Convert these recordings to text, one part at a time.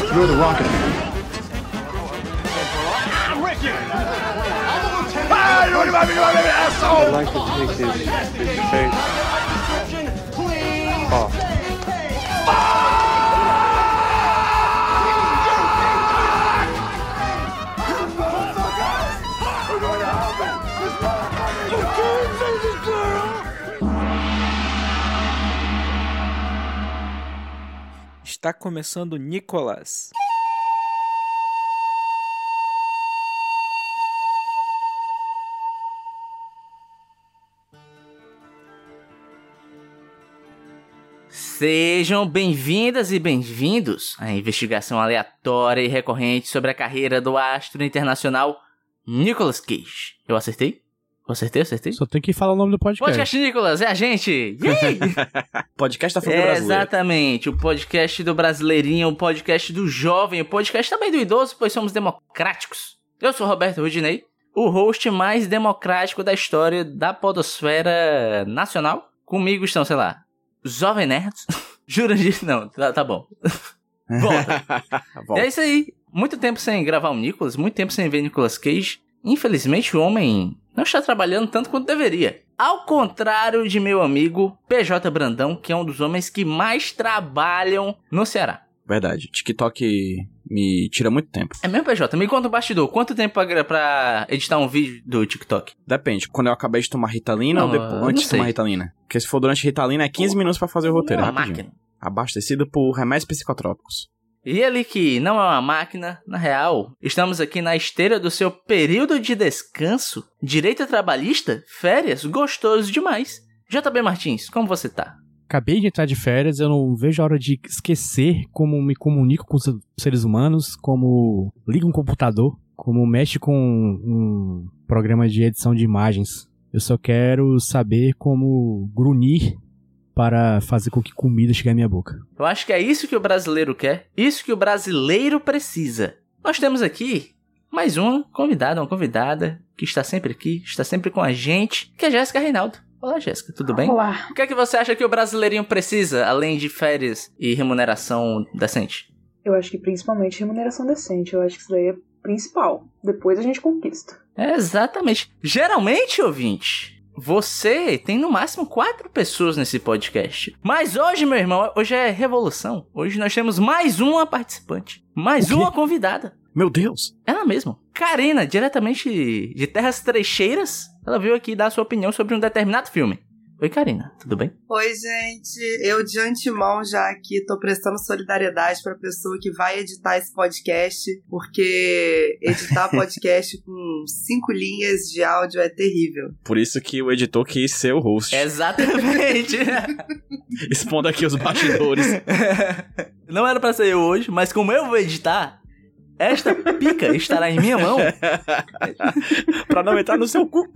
You're the rocket man. I'm with you! I'm a lieutenant! Ah, you want to make this, this face. Está começando Nicolas. Sejam bem-vindas e bem-vindos à investigação aleatória e recorrente sobre a carreira do astro internacional Nicolas Cage. Eu acertei? Acertei, acertei? Só tem que falar o nome do podcast. Podcast Nicolas, é a gente! Yay! Podcast da família É, brasileira. exatamente, o podcast do brasileirinho, o podcast do jovem, o podcast também do idoso, pois somos democráticos. Eu sou Roberto Rudinei, o host mais democrático da história da podosfera nacional. Comigo estão, sei lá, Jovem Nerds, Jurandir... Não, tá, tá bom. Volta. É isso aí. Muito tempo sem gravar o Nicolas, muito tempo sem ver Nicolas Cage. Infelizmente, o homem não está trabalhando tanto quanto deveria. Ao contrário de meu amigo PJ Brandão, que é um dos homens que mais trabalham no Ceará. Verdade. TikTok me tira muito tempo. É mesmo, PJ? Me conta o bastidor. Quanto tempo pra, pra editar um vídeo do TikTok? Depende. Quando eu acabei de tomar Ritalina Não, ou depois, não antes de tomar Ritalina? Porque se for durante Ritalina é 15 minutos pra fazer o roteiro. Uma é rapidinho. máquina. Abastecido por remédios psicotrópicos. E ele que não é uma máquina, na real, estamos aqui na esteira do seu período de descanso, direito trabalhista, férias, gostoso demais. JB Martins, como você tá? Acabei de entrar de férias, eu não vejo a hora de esquecer como me comunico com os seres humanos, como ligo um computador, como mexe com um programa de edição de imagens. Eu só quero saber como grunir para fazer com que comida chegue à minha boca. Eu acho que é isso que o brasileiro quer, isso que o brasileiro precisa. Nós temos aqui mais uma convidada, uma convidada que está sempre aqui, está sempre com a gente, que é Jéssica Reinaldo. Olá, Jéssica, tudo bem? Olá. O que é que você acha que o brasileirinho precisa, além de férias e remuneração decente? Eu acho que principalmente remuneração decente. Eu acho que isso daí é principal. Depois a gente conquista. É, exatamente. Geralmente, ouvinte, você tem no máximo quatro pessoas nesse podcast. Mas hoje, meu irmão, hoje é revolução. Hoje nós temos mais uma participante. Mais uma convidada. Meu Deus! Ela mesma. Karina, diretamente de Terras Trecheiras. Ela veio aqui dar sua opinião sobre um determinado filme. Oi, Karina, tudo bem? Oi, gente. Eu de antemão já aqui tô prestando solidariedade pra pessoa que vai editar esse podcast, porque editar podcast com cinco linhas de áudio é terrível. Por isso que o editor quis ser o host. Exatamente. Expondo aqui os bastidores. Não era pra ser eu hoje, mas como eu vou editar, esta pica estará em minha mão. pra não entrar no seu cu.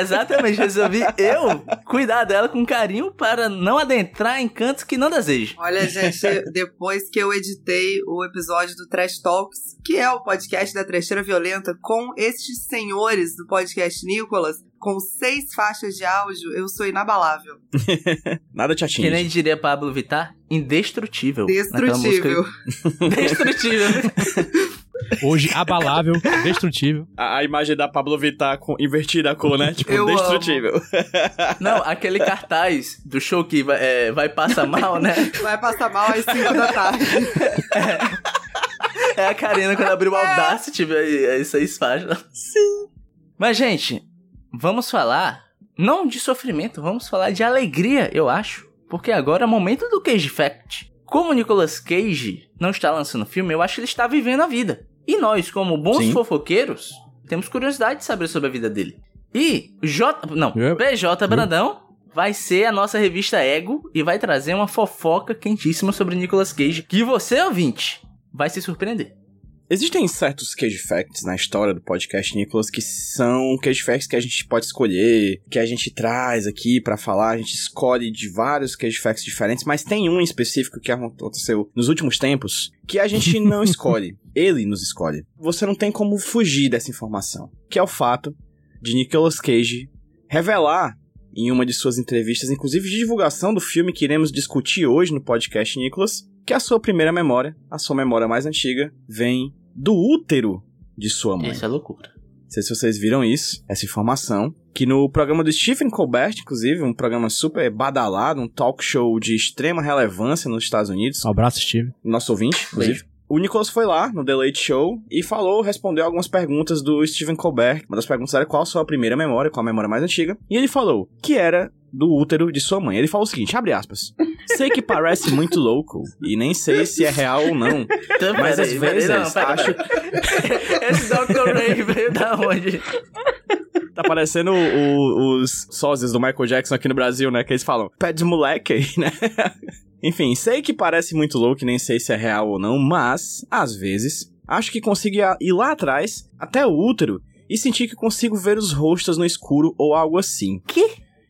Exatamente, resolvi eu cuidar dela com carinho para não adentrar em cantos que não desejo. Olha, gente, depois que eu editei o episódio do Trash Talks, que é o podcast da Trecheira Violenta, com estes senhores do podcast Nicolas, com seis faixas de áudio, eu sou inabalável. Nada te Que nem atinge. diria Pablo Vittar, indestrutível. Destrutível. Destrutível. Hoje, abalável, destrutível. A, a imagem da Pablo Vittar com invertida a cor, né? Tipo, Eu destrutível. Não, aquele cartaz do show que vai, é, vai passar mal, né? Vai passar mal às cinco da tarde. É a Karina quando abriu o Audacity, velho, aí seis faixas. Sim. Mas, gente, vamos falar não de sofrimento, vamos falar de alegria, eu acho. Porque agora é o momento do Cage Fact. Como o Nicolas Cage não está lançando filme, eu acho que ele está vivendo a vida. E nós, como bons Sim. fofoqueiros, temos curiosidade de saber sobre a vida dele. E J. Não, PJ Brandão vai ser a nossa revista Ego e vai trazer uma fofoca quentíssima sobre Nicolas Cage. Que você, ouvinte, vai se surpreender. Existem certos cage facts na história do podcast Nicolas que são cage facts que a gente pode escolher, que a gente traz aqui pra falar, a gente escolhe de vários cage facts diferentes, mas tem um em específico que aconteceu nos últimos tempos que a gente não escolhe, ele nos escolhe. Você não tem como fugir dessa informação, que é o fato de Nicolas Cage revelar em uma de suas entrevistas, inclusive de divulgação do filme que iremos discutir hoje no podcast Nicolas, que a sua primeira memória, a sua memória mais antiga, vem do útero de sua mãe. Isso é loucura. Não sei se vocês viram isso, essa informação. Que no programa do Stephen Colbert, inclusive, um programa super badalado, um talk show de extrema relevância nos Estados Unidos, Um abraço, Steve. nosso ouvinte, inclusive. O Nicholas foi lá no The Late Show e falou, respondeu algumas perguntas do Stephen Colbert. Uma das perguntas era qual a sua primeira memória, qual a memória mais antiga. E ele falou que era do útero de sua mãe. Ele falou o seguinte, abre aspas. Sei que parece muito louco e nem sei se é real ou não. Então, Mas às vezes não, pera, acho-. Esse Dr. Ray veio da onde? Tá parecendo o- os sósias do Michael Jackson aqui no Brasil, né? Que eles falam, pé de moleque aí, né? Enfim, sei que parece muito louco e nem sei se é real ou não, mas, às vezes, acho que consigo ir lá atrás, até o útero, e sentir que consigo ver os rostos no escuro ou algo assim. Que?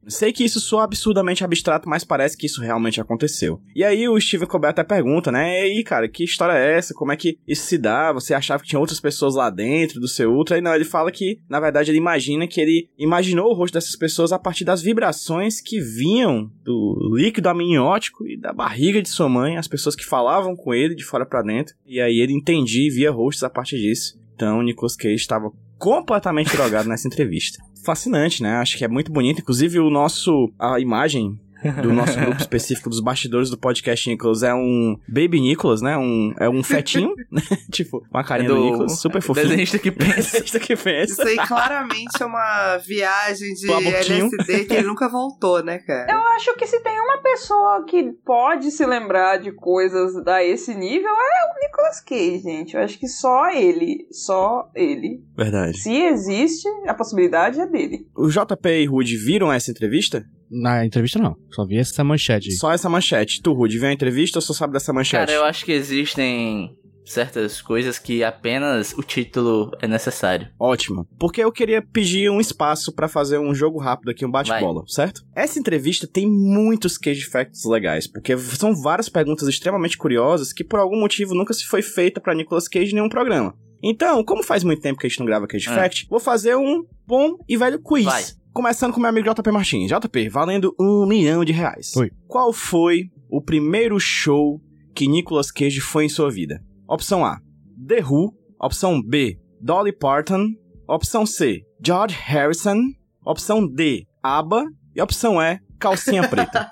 Sei que isso soa absurdamente abstrato, mas parece que isso realmente aconteceu. E aí o Steven Colbert até pergunta, né? E aí, cara, que história é essa? Como é que isso se dá? Você achava que tinha outras pessoas lá dentro do seu útero? Aí não, ele fala que, na verdade, ele imagina que ele imaginou o rosto dessas pessoas a partir das vibrações que vinham do líquido amniótico e da barriga de sua mãe, as pessoas que falavam com ele de fora pra dentro. E aí ele entendia e via rostos a partir disso. Então Nicolas Cage estava completamente drogado nessa entrevista. Fascinante, né? Acho que é muito bonito. Inclusive, o nosso. A imagem do nosso grupo específico dos bastidores do podcast Nicholas é um Baby Nicholas, né? Um, é um fetinho, né? tipo, uma carinha do, Nicholas, super fofinho. Desenhista que pensa. Desenhista que Isso pensa. aí claramente é uma viagem de. LSD que ele nunca voltou, né, cara? Eu acho que se tem pessoa que pode se lembrar de coisas a esse nível, é o Nicolas Cage, gente. Eu acho que só ele, só ele. Verdade. Se existe, a possibilidade é dele. O JP e Rude viram essa entrevista? Na entrevista, não. Só vi essa manchete. aí. Só essa manchete. Tu, Rude, viu a entrevista ou só sabe dessa manchete? Cara, eu acho que existem certas coisas que apenas o título é necessário. Ótimo. Porque eu queria pedir um espaço pra fazer um jogo rápido aqui, um bate-bola, certo? Essa entrevista tem muitos cage facts legais, porque são várias perguntas extremamente curiosas que por algum motivo nunca se foi feita pra Nicolas Cage em nenhum programa. Então, como faz muito tempo que a gente não grava Cage Ah. Fact, vou fazer um bom e velho quiz. Vai. Começando com meu amigo JP Martins. JP, valendo um milhão de reais. Oi. Qual foi o primeiro show que Nicolas Cage foi em sua vida? Opção A, The Who. Opção B, Dolly Parton. Opção C, George Harrison. Opção D, ABBA. E opção E, Calcinha Preta.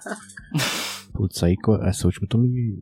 Putz, aí essa última tu me.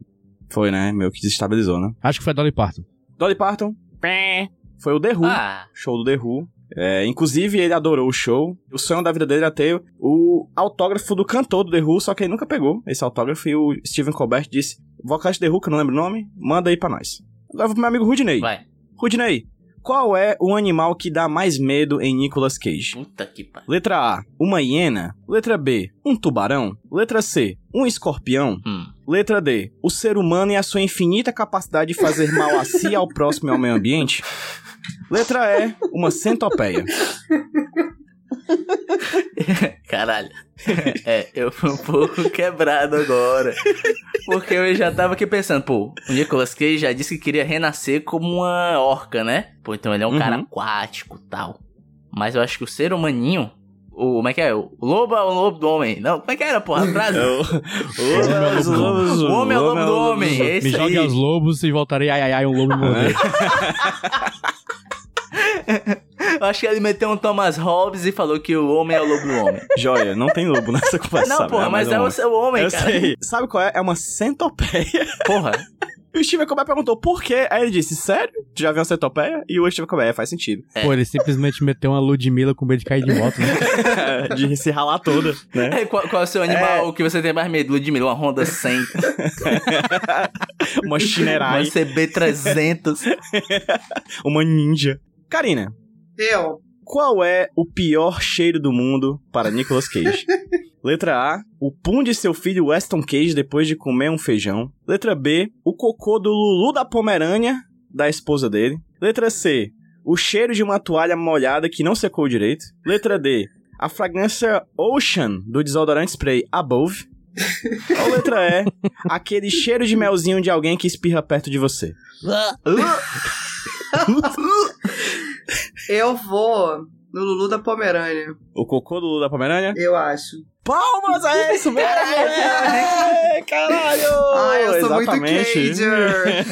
foi, né? Meu que desestabilizou, né? Acho que foi a Dolly Parton. Dolly Parton. pé, Foi o The Who. Ah, show do The Who. É, inclusive, ele adorou o show. O sonho da vida dele era ter o autógrafo do cantor do The Who, só que ele nunca pegou esse autógrafo. E o Steven Colbert disse: vocalista The Who, que eu não lembro o nome, manda aí pra nós. Agora vou pro meu amigo Rudney. vai. Rudney, qual é o animal que dá mais medo em Nicolas Cage? Puta que pariu. Letra A, uma hiena. Letra B, um tubarão. Letra C, um escorpião. Hum. Letra D, o ser humano e a sua infinita capacidade de fazer mal a si, ao próximo e ao meio ambiente. Letra E, uma centopeia. Caralho. É, eu fui um pouco quebrado agora. Porque eu já tava aqui pensando, pô, o Nicolas Cage já disse que queria renascer como uma orca, né? Pô, então ele é um Uhum. cara aquático tal. Mas eu acho que o ser humaninho. O, como é que é? O lobo é o lobo do homem. Não, como é que era, porra? A frase? O O homem é o lobo do homem. Esse Me jogue aí. aos lobos e voltarei ai ai ai um lobo morder. Eu acho que ele meteu um Thomas Hobbes e falou que o homem é o lobo do homem. Joia, não tem lobo nessa conversa. Não, sabe? porra, mas é um- o seu homem, Eu cara. sei. Sabe qual é? É uma centopeia. Porra. E o Steven Colbert perguntou por quê. Aí ele disse, sério? Tu já viu uma centopeia? E o Steven Colbert, é, faz sentido. Pô, ele simplesmente meteu uma Ludmilla com medo de cair de moto, né? de se ralar toda, né? É, qual, qual é o seu animal que você tem mais medo? Ludmilla, uma Honda 100, Uma uma Shinerai, CB300. uma ninja. Karina, Eu. qual é o pior cheiro do mundo para Nicolas Cage? Letra A, o pum de seu filho Weston Cage depois de comer um feijão. Letra B, o cocô do Lulu da Pomerânia, da esposa dele. Letra C, o cheiro de uma toalha molhada que não secou direito. Letra D, a fragrância Ocean do desodorante spray Above. Ou letra E, aquele cheiro de melzinho de alguém que espirra perto de você. Eu vou no Lulu da Pomerânia, O cocô do Lulu da Pomerânia? eu acho. Palmas, é isso mesmo! É, caralho! Ai, eu sou Exatamente. muito Cager.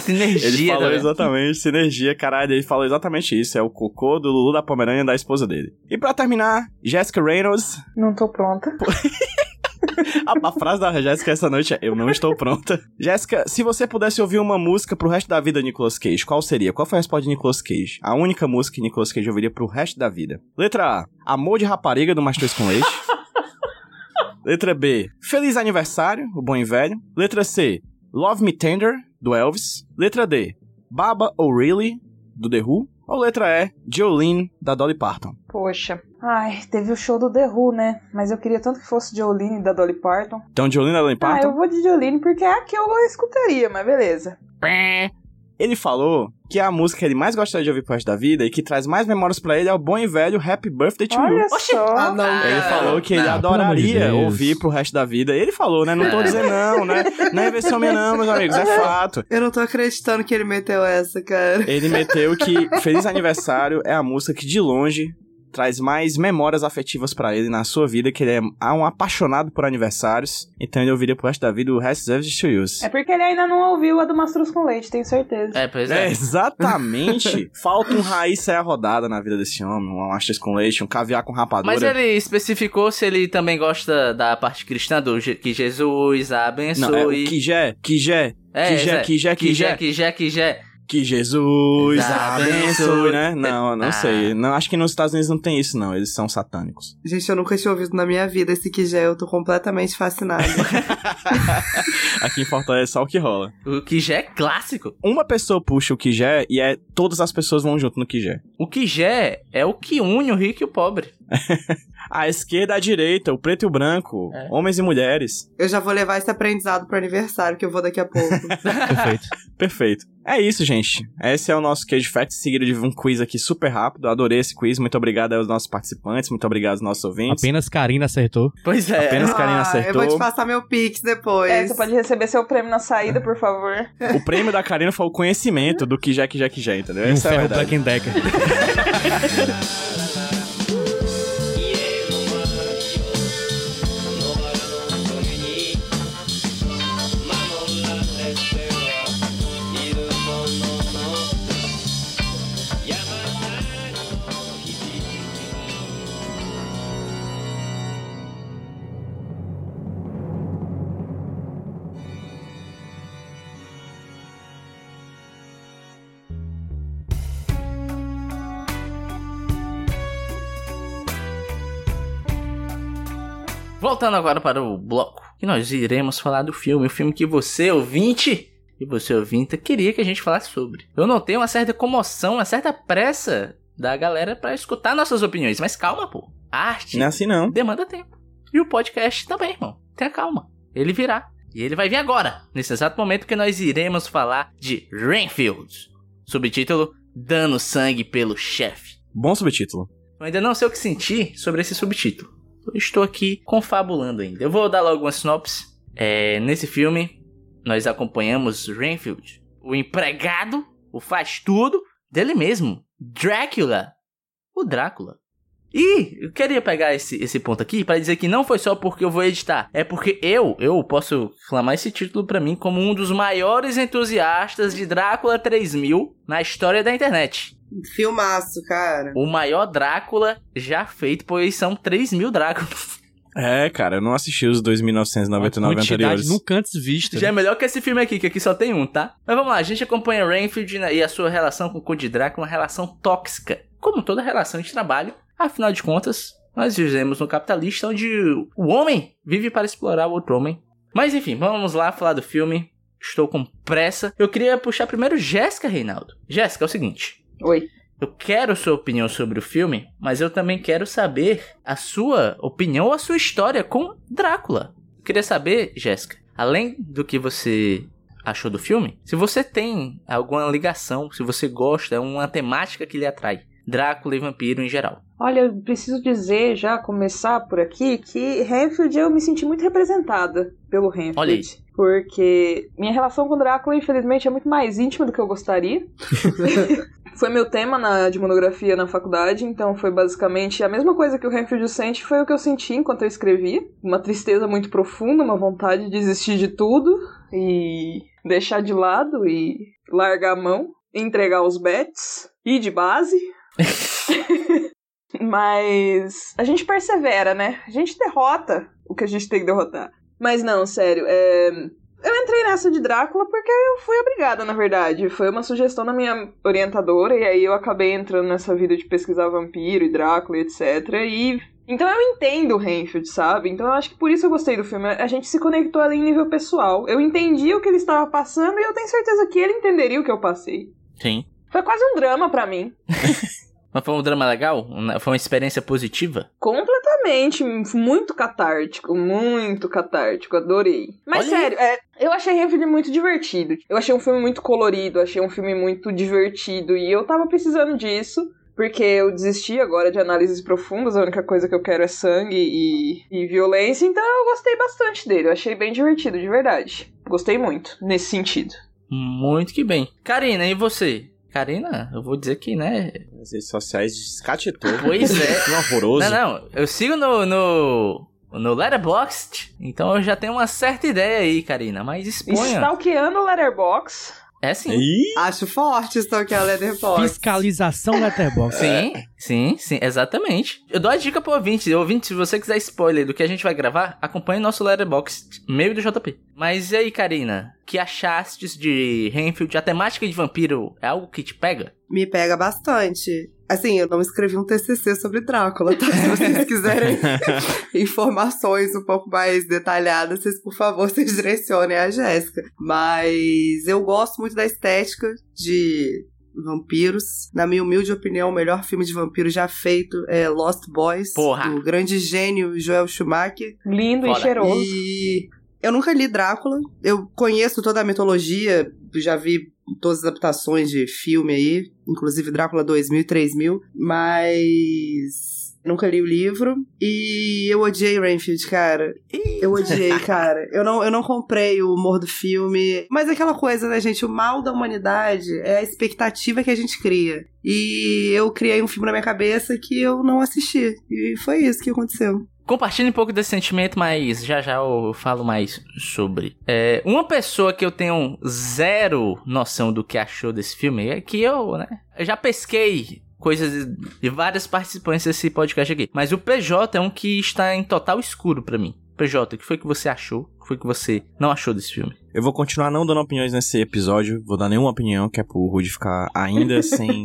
Sinergia, Ele falou né? exatamente, sinergia, caralho, ele falou exatamente isso. É o cocô do Lulu da Pomerânia da esposa dele. E pra terminar, Jessica Reynolds. Não tô pronta. A, a frase da Jéssica essa noite é: Eu não estou pronta. Jéssica, se você pudesse ouvir uma música pro resto da vida de Nicolas Cage, qual seria? Qual foi a resposta de Nicolas Cage? A única música que Nicolas Cage ouviria pro resto da vida. Letra A: Amor de Rapariga do Mastros com Leite. Letra B: Feliz Aniversário, o bom e velho. Letra C: Love Me Tender, do Elvis. Letra D: Baba O'Reilly, do The Who. Ou letra E: Jolene, da Dolly Parton. Poxa. Ai, teve o show do The Who, né? Mas eu queria tanto que fosse Jolene da Dolly Parton. Então, Jolene da Dolly Ah, Parton. eu vou de Jolene porque é a que eu escutaria, mas beleza. Ele falou que a música que ele mais gostaria de ouvir pro resto da vida e que traz mais memórias pra ele é o bom e velho Happy Birthday to You. Olha só. Ah, não, Ele falou que ele não, de adoraria Deus. ouvir pro resto da vida. Ele falou, né? Não tô dizendo não, né? Não é versão minha não, meus amigos, é fato. Eu não tô acreditando que ele meteu essa, cara. Ele meteu que Feliz Aniversário é a música que de longe traz mais memórias afetivas pra ele na sua vida, que ele é um apaixonado por aniversários. Então ele ouviria pro resto da vida o Rest Deserves to Use. É porque ele ainda não ouviu a do Mastruz com Leite, tenho certeza. É, pois É, é. exatamente. Falta um raiz sair a rodada na vida desse homem. Um astres com leite, um caviar com rapadura. Mas ele especificou se ele também gosta da parte cristã do que Jesus abençoe. Não, é o Kijé, Kijé, É, Kijé, é. Kijé, Kijé, Kijé. Kijé, Kijé. Que Jesus Abençoe. né? Não, não Ah. sei. Não, acho que nos Estados Unidos não tem isso, não. Eles são satânicos. Gente, eu nunca tinha ouvido na minha vida esse que já eu tô completamente fascinada. Aqui em Fortaleza é só o que rola. O Kijé é clássico. Uma pessoa puxa o Kijé e é todas as pessoas vão junto no Kijé. O Kijé é o que une o rico e o pobre. A esquerda, a direita, o preto e o branco, É. homens e mulheres. eu já vou levar esse aprendizado pro aniversário que eu vou daqui a pouco. Perfeito. Perfeito. É isso, gente. Esse é o nosso Cage Facts, seguido de um quiz aqui super rápido. Adorei esse quiz. Muito obrigado aos nossos participantes, muito obrigado aos nossos ouvintes. Apenas Karina acertou. Pois é. Apenas Karina Ah, acertou. Eu vou te passar meu pix depois. É, você pode receber seu prêmio na saída, por favor. O prêmio da Karina foi o conhecimento do que já que já que já, entendeu? E um Essa é ferro verdade. Black and Decker. Voltando agora para o bloco, que nós iremos falar do filme, o filme que você, ouvinte, e você, ouvinte, queria que a gente falasse sobre. Eu notei uma certa comoção, uma certa pressa da galera para escutar nossas opiniões, mas calma, pô. A arte Não é assim não. demanda tempo. E o podcast também, irmão. Tenha calma. Ele virá. E ele vai vir agora, nesse exato momento que nós iremos falar de Rainfield. Subtítulo: Dando sangue pelo chefe. Bom subtítulo. Eu ainda não sei o que sentir sobre esse subtítulo. Estou aqui confabulando ainda. Eu vou dar logo uma sinopse. É, nesse filme, nós acompanhamos Rainfield, o empregado, o faz tudo dele mesmo, Drácula, o Drácula. E eu queria pegar esse, esse ponto aqui para dizer que não foi só porque eu vou editar, é porque eu, eu posso clamar esse título para mim como um dos maiores entusiastas de Drácula 3000 na história da internet. Filmaço, cara. O maior Drácula já feito, pois são 3 mil Dráculas. É, cara, eu não assisti os 2.999 Quantidade anteriores. nunca antes vista. Já é melhor que esse filme aqui, que aqui só tem um, tá? Mas vamos lá, a gente acompanha Rainfield né, e a sua relação com o Conde Drácula, uma relação tóxica. Como toda relação de trabalho, afinal de contas, nós vivemos no capitalista onde o homem vive para explorar o outro homem. Mas enfim, vamos lá falar do filme. Estou com pressa. Eu queria puxar primeiro Jéssica Reinaldo. Jéssica, é o seguinte. Oi. Eu quero sua opinião sobre o filme, mas eu também quero saber a sua opinião ou a sua história com Drácula. Eu queria saber, Jéssica, além do que você achou do filme, se você tem alguma ligação, se você gosta, é uma temática que lhe atrai. Drácula e vampiro em geral. Olha, eu preciso dizer, já começar por aqui, que Renfield eu me senti muito representada pelo Renfield. Olha aí. Porque minha relação com Drácula, infelizmente, é muito mais íntima do que eu gostaria. foi meu tema na, de monografia na faculdade, então foi basicamente a mesma coisa que o Renfield sente, foi o que eu senti enquanto eu escrevi. Uma tristeza muito profunda, uma vontade de desistir de tudo e deixar de lado e largar a mão, entregar os bets, ir de base. Mas a gente persevera, né? A gente derrota o que a gente tem que derrotar. Mas não, sério, é... eu entrei nessa de Drácula porque eu fui obrigada, na verdade. Foi uma sugestão da minha orientadora, e aí eu acabei entrando nessa vida de pesquisar vampiro e Drácula e etc. E. Então eu entendo o Renfield, sabe? Então eu acho que por isso eu gostei do filme. A gente se conectou ali em nível pessoal. Eu entendi o que ele estava passando e eu tenho certeza que ele entenderia o que eu passei. Sim. Foi quase um drama para mim. Mas foi um drama legal? Foi uma experiência positiva? Completamente. Muito catártico. Muito catártico. Adorei. Mas Olha sério, é, eu achei Renfield muito divertido. Eu achei um filme muito colorido. Achei um filme muito divertido. E eu tava precisando disso. Porque eu desisti agora de análises profundas, a única coisa que eu quero é sangue e, e violência, então eu gostei bastante dele. Eu achei bem divertido, de verdade. Gostei muito, nesse sentido. Muito que bem. Karina, e você? Karina, eu vou dizer que, né? As redes sociais descatetou. Pois é. Que horroroso. Não, não. Eu sigo no, no, no Letterboxd, então eu já tenho uma certa ideia aí, Karina. Mas exponha. Stalkeando o Letterbox. É sim. Ih, Acho forte stalkear Letterboxd. Fiscalização Letterboxd. Sim, sim, sim, exatamente. Eu dou a dica pro ouvinte. Ouvinte, se você quiser spoiler do que a gente vai gravar, acompanhe nosso Letterboxd, meio do JP. Mas e aí, Karina? Que achastes de Renfield? A temática de vampiro é algo que te pega? Me pega bastante. Assim, eu não escrevi um TCC sobre Drácula, tá? Se vocês quiserem informações um pouco mais detalhadas, vocês, por favor, vocês direcionem a Jéssica. Mas eu gosto muito da estética de vampiros. Na minha humilde opinião, o melhor filme de vampiro já feito é Lost Boys, Porra. do grande gênio Joel Schumacher. Lindo Foda. e cheiroso. E eu nunca li Drácula. Eu conheço toda a mitologia, já vi todas as adaptações de filme aí, inclusive Drácula 2000 e 3000, mas nunca li o livro e eu odiei Renfield, cara. Eu odiei, cara. Eu não, eu não comprei o humor do filme, mas é aquela coisa, né, gente, o mal da humanidade é a expectativa que a gente cria. E eu criei um filme na minha cabeça que eu não assisti. E foi isso que aconteceu. Compartilhe um pouco desse sentimento, mas já já eu falo mais sobre. É, uma pessoa que eu tenho zero noção do que achou desse filme é que eu, né? Eu já pesquei coisas de várias participantes desse podcast aqui. Mas o PJ é um que está em total escuro pra mim. PJ, o que foi que você achou? O que foi que você não achou desse filme? eu vou continuar não dando opiniões nesse episódio. Vou dar nenhuma opinião, que é pro Rudy ficar ainda sem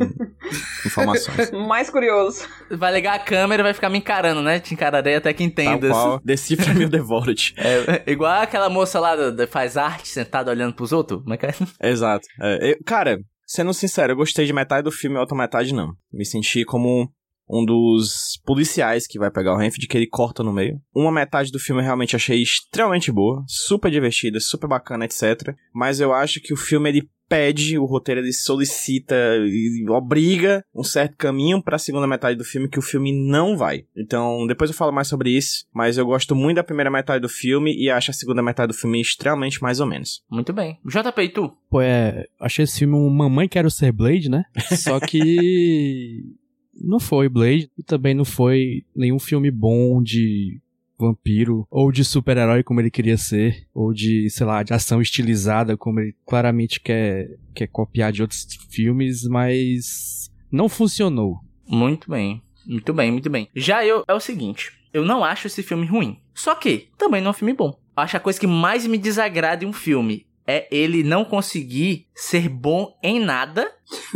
informações. Mais curioso. Vai ligar a câmera e vai ficar me encarando, né? Te encararei até que entenda. decifra meu Devorat. É, igual aquela moça lá da- faz arte sentada olhando pros outros. Como é que é? Exato. É, eu- cara, sendo sincero, eu gostei de metade do filme e a outra metade não. Me senti como um dos policiais que vai pegar o Renfield, que ele corta no meio. Uma metade do filme eu realmente achei extremamente boa, super divertida, super bacana, etc. Mas eu acho que o filme ele pede, o roteiro ele solicita e obriga um certo caminho pra segunda metade do filme que o filme não vai. Então, depois eu falo mais sobre isso, mas eu gosto muito da primeira metade do filme e acho a segunda metade do filme extremamente mais ou menos. Muito bem. JP, e tu? Pô, é. Achei esse filme um Mamãe Quero Ser Blade, né? Só que. Não foi Blade. E também não foi nenhum filme bom de vampiro. Ou de super-herói como ele queria ser. Ou de, sei lá, de ação estilizada como ele claramente quer, quer copiar de outros filmes. Mas. não funcionou. Muito bem. Muito bem, muito bem. Já eu, é o seguinte. Eu não acho esse filme ruim. Só que, também não é um filme bom. Acho a coisa que mais me desagrada em um filme é ele não conseguir ser bom em nada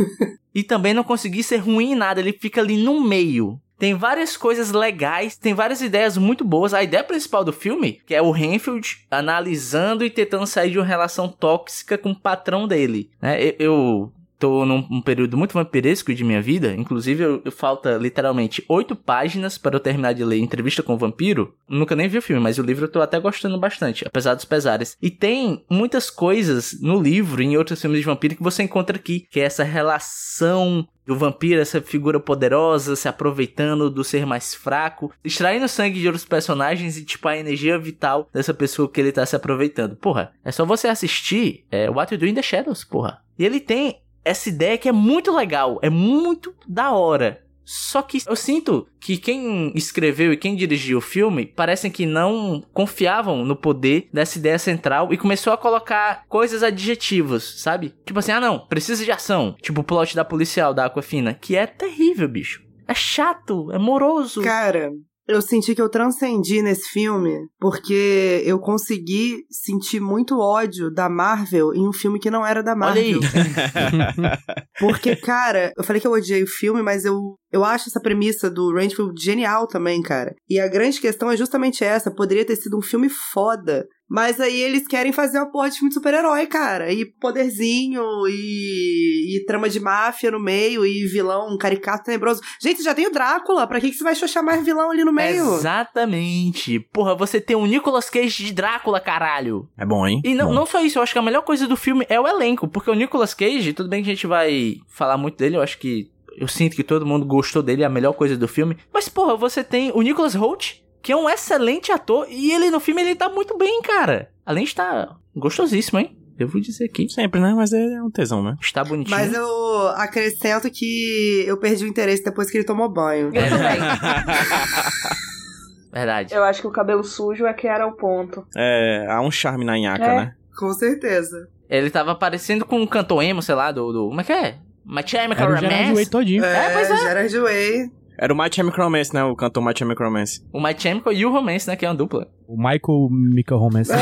e também não conseguir ser ruim em nada. Ele fica ali no meio. Tem várias coisas legais, tem várias ideias muito boas. A ideia principal do filme, que é o Renfield analisando e tentando sair de uma relação tóxica com o patrão dele. Né? Eu, eu tô num um período muito vampiresco de minha vida. Inclusive, eu, eu falta literalmente oito páginas para eu terminar de ler Entrevista com o Vampiro. Nunca nem vi o filme, mas o livro eu tô até gostando bastante, apesar dos pesares. E tem muitas coisas no livro e em outros filmes de vampiro que você encontra aqui, que é essa relação do vampiro, essa figura poderosa, se aproveitando do ser mais fraco, extraindo sangue de outros personagens e, tipo, a energia vital dessa pessoa que ele tá se aproveitando. Porra, é só você assistir é, What You Do in the Shadows, porra. E ele tem essa ideia que é muito legal, é muito da hora. Só que eu sinto que quem escreveu e quem dirigiu o filme parecem que não confiavam no poder dessa ideia central e começou a colocar coisas adjetivas, sabe? Tipo assim, ah não, precisa de ação. Tipo o plot da policial da Aquafina, que é terrível, bicho. É chato, é moroso. Cara, eu senti que eu transcendi nesse filme porque eu consegui sentir muito ódio da Marvel em um filme que não era da Olha aí. Marvel. Porque, cara, eu falei que eu odiei o filme, mas eu, eu acho essa premissa do Rainfield genial também, cara. E a grande questão é justamente essa: poderia ter sido um filme foda. Mas aí eles querem fazer uma porra de filme de super-herói, cara. E poderzinho, e, e trama de máfia no meio, e vilão caricato tenebroso. Gente, já tem o Drácula. Pra que, que você vai xoxar mais vilão ali no meio? Exatamente. Porra, você tem um Nicolas Cage de Drácula, caralho. É bom, hein? E não, Bom. não só isso, eu acho que a melhor coisa do filme é o elenco, porque o Nicolas Cage, tudo bem que a gente vai falar muito dele, eu acho que eu sinto que todo mundo gostou dele, é a melhor coisa do filme. Mas porra, você tem o Nicolas Holt, que é um excelente ator, e ele no filme ele tá muito bem, cara. Além de estar gostosíssimo, hein? Eu vou dizer aqui. Sempre, né? Mas é um tesão, né? Está bonitinho. Mas eu acrescento que eu perdi o interesse depois que ele tomou banho. Eu também. Verdade. Eu acho que o cabelo sujo é que era o ponto. É, há um charme na nhaca, É. né? Com certeza. Ele tava parecendo com um cantor emo, sei lá, do. do como é que é? My Chemical Era o Gerard Way todinho. É, pois é. Gerard Way. Era o My Chemical Romance, né? O cantor My Chemical Romance. O My Chemical e o Romance, né? Que é uma dupla. O Michael Mika Romance.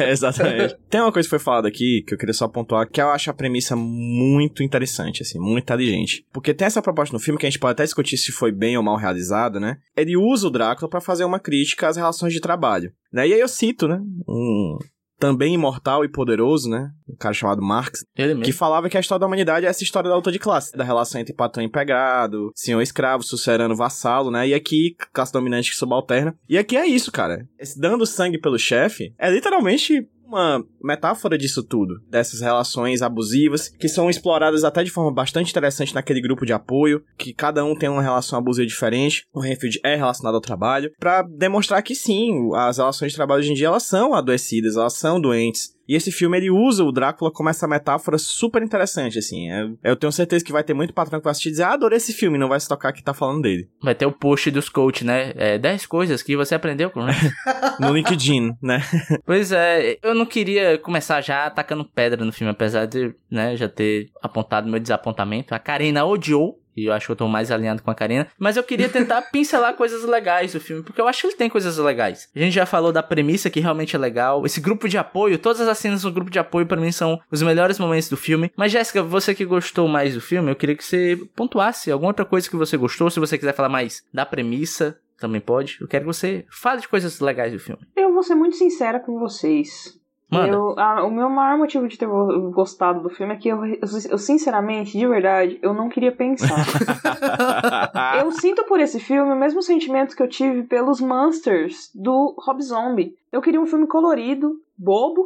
É, exatamente. Tem uma coisa que foi falada aqui que eu queria só pontuar, que eu acho a premissa muito interessante, assim, muito inteligente. Porque tem essa proposta no filme que a gente pode até discutir se foi bem ou mal realizado, né? Ele usa o Drácula pra fazer uma crítica às relações de trabalho. Né? E aí eu cito, né? Um também imortal e poderoso, né? Um cara chamado Marx, Ele mesmo. que falava que a história da humanidade é essa história da luta de classe, da relação entre patrão e empregado, senhor escravo, sucerano, vassalo, né? E aqui, classe dominante que subalterna. E aqui é isso, cara. Esse dando sangue pelo chefe é literalmente uma metáfora disso tudo, dessas relações abusivas que são exploradas até de forma bastante interessante naquele grupo de apoio, que cada um tem uma relação abusiva diferente. O Renfield é relacionado ao trabalho, pra demonstrar que sim, as relações de trabalho hoje em dia elas são adoecidas, elas são doentes. E esse filme ele usa o Drácula como essa metáfora super interessante, assim. É- eu tenho certeza que vai ter muito patrão que vai assistir e dizer, ah, adorei esse filme, não vai se tocar que tá falando dele. Vai ter o post dos coach, né? É, 10 coisas que você aprendeu com. No LinkedIn, né? Pois é, eu não queria começar já atacando pedra no filme, apesar de, né, já ter apontado meu desapontamento. A Karina odiou. E eu acho que eu tô mais alinhado com a Karina. Mas eu queria tentar pincelar coisas legais do filme, porque eu acho que ele tem coisas legais. A gente já falou da premissa que realmente é legal. Esse grupo de apoio, todas as cenas do grupo de apoio pra mim são os melhores momentos do filme. Mas Jéssica, você que gostou mais do filme, eu queria que você pontuasse alguma outra coisa que você gostou. Se você quiser falar mais da premissa, também pode. Eu quero que você fale de coisas legais do filme. Eu vou ser muito sincera com vocês. Eu, a- o meu maior motivo de ter go- gostado do filme é que eu, eu, eu, sinceramente, de verdade, eu não queria pensar. eu sinto por esse filme o mesmo sentimento que eu tive pelos Monsters do Rob Zombie. Eu queria um filme colorido, bobo.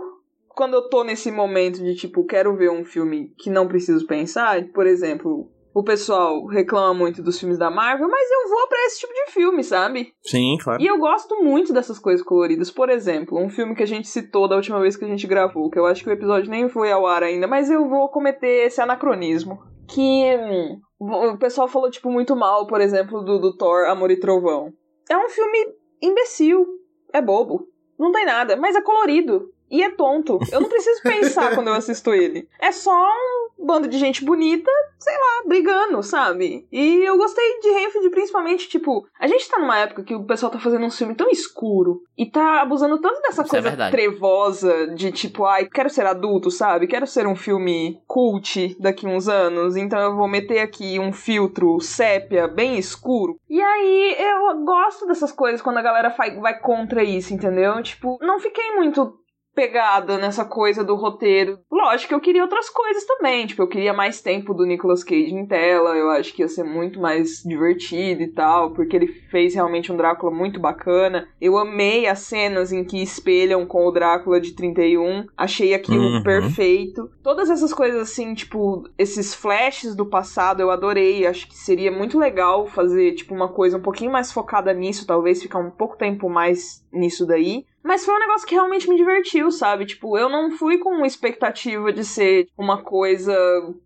Quando eu tô nesse momento de tipo, quero ver um filme que não preciso pensar, por exemplo, o pessoal reclama muito dos filmes da Marvel, mas eu vou pra esse tipo de filme, sabe? Sim, claro. E eu gosto muito dessas coisas coloridas. Por exemplo, um filme que a gente citou da última vez que a gente gravou, que eu acho que o episódio nem foi ao ar ainda, mas eu vou cometer esse anacronismo. Que hum, o pessoal falou, tipo, muito mal, por exemplo, do, do Thor Amor e Trovão. É um filme imbecil. É bobo. Não tem nada, mas é colorido. E é tonto. Eu não preciso pensar quando eu assisto ele. É só um bando de gente bonita, sei lá, brigando, sabe? E eu gostei de Renfield principalmente, tipo, a gente tá numa época que o pessoal tá fazendo um filme tão escuro e tá abusando tanto dessa Isso é coisa verdade. trevosa de tipo, ai, quero ser adulto, sabe? Quero ser um filme cult daqui uns anos, então eu vou meter aqui um filtro sépia bem escuro. E aí eu gosto dessas coisas quando a galera vai, vai contra isso, entendeu? Tipo, não fiquei muito pegada nessa coisa do roteiro. Lógico que eu queria outras coisas também, tipo, eu queria mais tempo do Nicolas Cage em tela, eu acho que ia ser muito mais divertido e tal, porque ele fez realmente um Drácula muito bacana. Eu amei as cenas em que espelham com o Drácula de 31, achei aquilo Uhum. perfeito. Todas essas coisas assim, tipo, esses flashes do passado eu adorei, acho que seria muito legal fazer, tipo, uma coisa um pouquinho mais focada nisso, talvez ficar um pouco tempo mais nisso daí. Mas foi um negócio que realmente me divertiu, sabe? Tipo, eu não fui com expectativa de ser uma coisa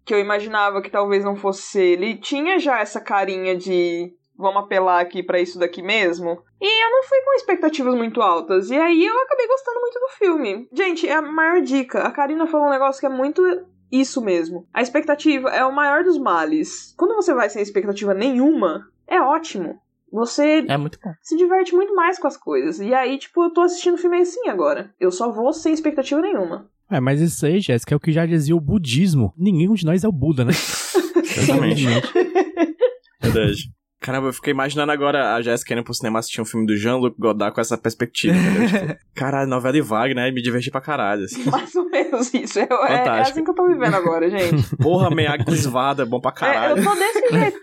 que eu imaginava que talvez não fosse ser. Ele tinha já essa carinha de vamos apelar aqui para isso daqui mesmo. E eu não fui com expectativas muito altas. E aí eu acabei gostando muito do filme. Gente, é a maior dica. A Karina falou um negócio que é muito isso mesmo. A expectativa é o maior dos males. Quando você vai sem expectativa nenhuma, é ótimo. Você É muito bom. se diverte muito mais com as coisas. E aí, tipo, eu tô assistindo o filme assim agora. Eu só vou sem expectativa nenhuma. É, mas isso aí, Jéssica, é o que já dizia o budismo. Ninguém de nós é o Buda, né? Exatamente. Verdade. Caramba, eu fiquei imaginando agora a Jéssica indo pro cinema assistir um filme do Jean-Luc Godard com essa perspectiva. entendeu? Tipo, caralho, novela de Wagner, me diverti pra caralho. Assim. Mais ou menos isso. É, é- é assim que eu tô vivendo agora, gente. Porra, Meiag Desvada, bom pra É, caralho. eu tô desse jeito.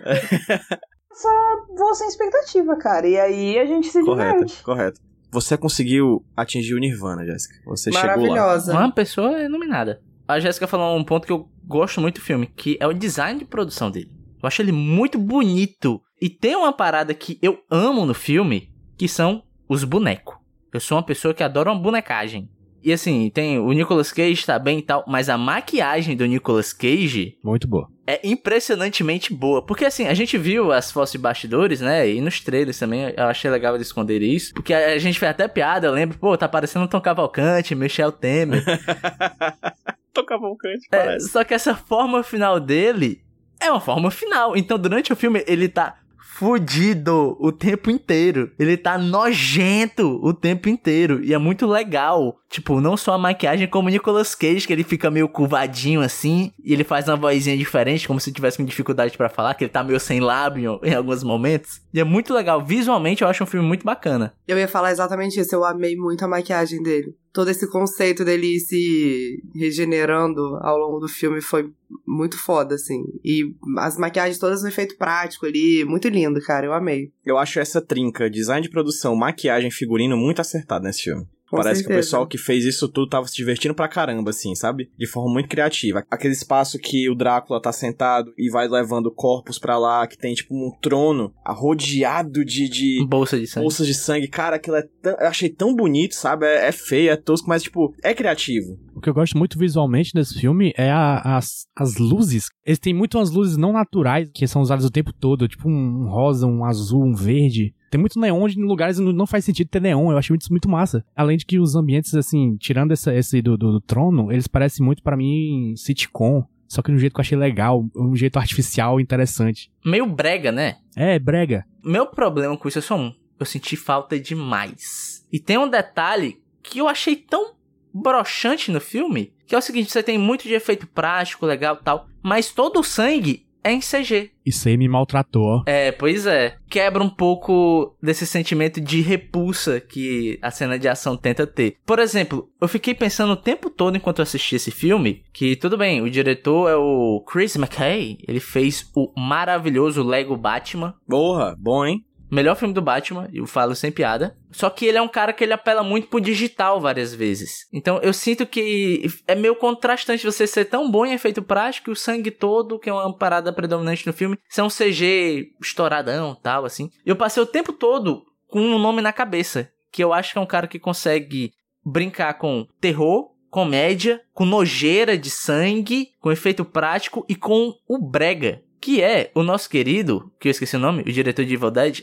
Só vou sem expectativa, cara. E aí a gente se Correto, diverte. correto. Você conseguiu atingir o Nirvana, Jéssica. Você chegou lá. Maravilhosa. Uma pessoa iluminada. A Jéssica falou um ponto que eu gosto muito do filme, que é o design de produção dele. Eu acho ele muito bonito. E tem uma parada que eu amo no filme, que são os bonecos. Eu sou uma pessoa que adora uma bonecagem. E assim, tem o Nicolas Cage tá bem e tal, mas a maquiagem do Nicolas Cage Muito boa. É impressionantemente boa. Porque assim, a gente viu as fotos de bastidores, né? E nos trailers também, eu achei legal eles esconderem isso. Porque a gente fez até piada, eu lembro, pô, tá parecendo um Tom Cavalcante, Michel Temer. Tô Cavalcante, É, parece. só que essa forma final dele é uma forma final. Então, durante o filme, ele tá fudido o tempo inteiro. Ele tá nojento o tempo inteiro. E é muito legal. Tipo, não só a maquiagem, como o Nicolas Cage, que ele fica meio curvadinho assim. E ele faz uma vozinha diferente, como se tivesse com dificuldade pra falar, que ele tá meio sem lábio em alguns momentos. E é muito legal. Visualmente, eu acho um filme muito bacana. Eu ia falar exatamente isso. Eu amei muito a maquiagem dele. Todo esse conceito dele se regenerando ao longo do filme foi muito foda, assim. E as maquiagens todas no efeito prático ali, muito lindo, cara. Eu amei. Eu acho essa trinca, design de produção, maquiagem, figurino, muito acertado nesse filme. Com Parece que o certeza. pessoal que fez isso tudo tava se divertindo pra caramba, assim, sabe? De forma muito criativa. Aquele espaço que o Drácula tá sentado e vai levando corpos pra lá, que tem tipo um trono rodeado de, de Bolsa de sangue. bolsas de sangue. Cara, aquilo é tão, eu achei tão bonito, sabe? É, é feio, é tosco, mas tipo, é criativo. O que eu gosto muito visualmente desse filme é a- as, as luzes. Eles têm muito umas luzes não naturais que são usadas o tempo todo, tipo um rosa, um azul, um verde. Tem muito neon em lugares onde não faz sentido ter neon. Eu acho isso muito massa. Além de que os ambientes, assim, tirando essa, esse do, do, do trono, eles parecem muito pra mim sitcom. Só que de um jeito que eu achei legal, um jeito artificial interessante. Meio brega, né? É, brega. Meu problema com isso é só um. Eu senti falta demais. E tem um detalhe que eu achei tão broxante no filme, que é o seguinte, você tem muito de efeito prático, legal e tal, mas todo o sangue é em CG. Isso aí me maltratou, ó. É, pois é. Quebra um pouco desse sentimento de repulsa que a cena de ação tenta ter. Por exemplo, eu fiquei pensando o tempo todo enquanto eu assisti esse filme, que tudo bem, o diretor é o Chris McKay, ele fez o maravilhoso Lego Batman, Porra, bom, hein? Melhor filme do Batman, eu falo sem piada. Só que ele é um cara que ele apela muito pro digital várias vezes. Então eu sinto que é meio contrastante você ser tão bom em efeito prático e o sangue todo, que é uma parada predominante no filme, ser um CG estouradão tal, assim. Eu passei o tempo todo com um nome na cabeça. Que eu acho que é um cara que consegue brincar com terror, comédia, com nojeira de sangue, com efeito prático e com o brega. Que é o nosso querido, que eu esqueci o nome, o diretor de Evil Dead,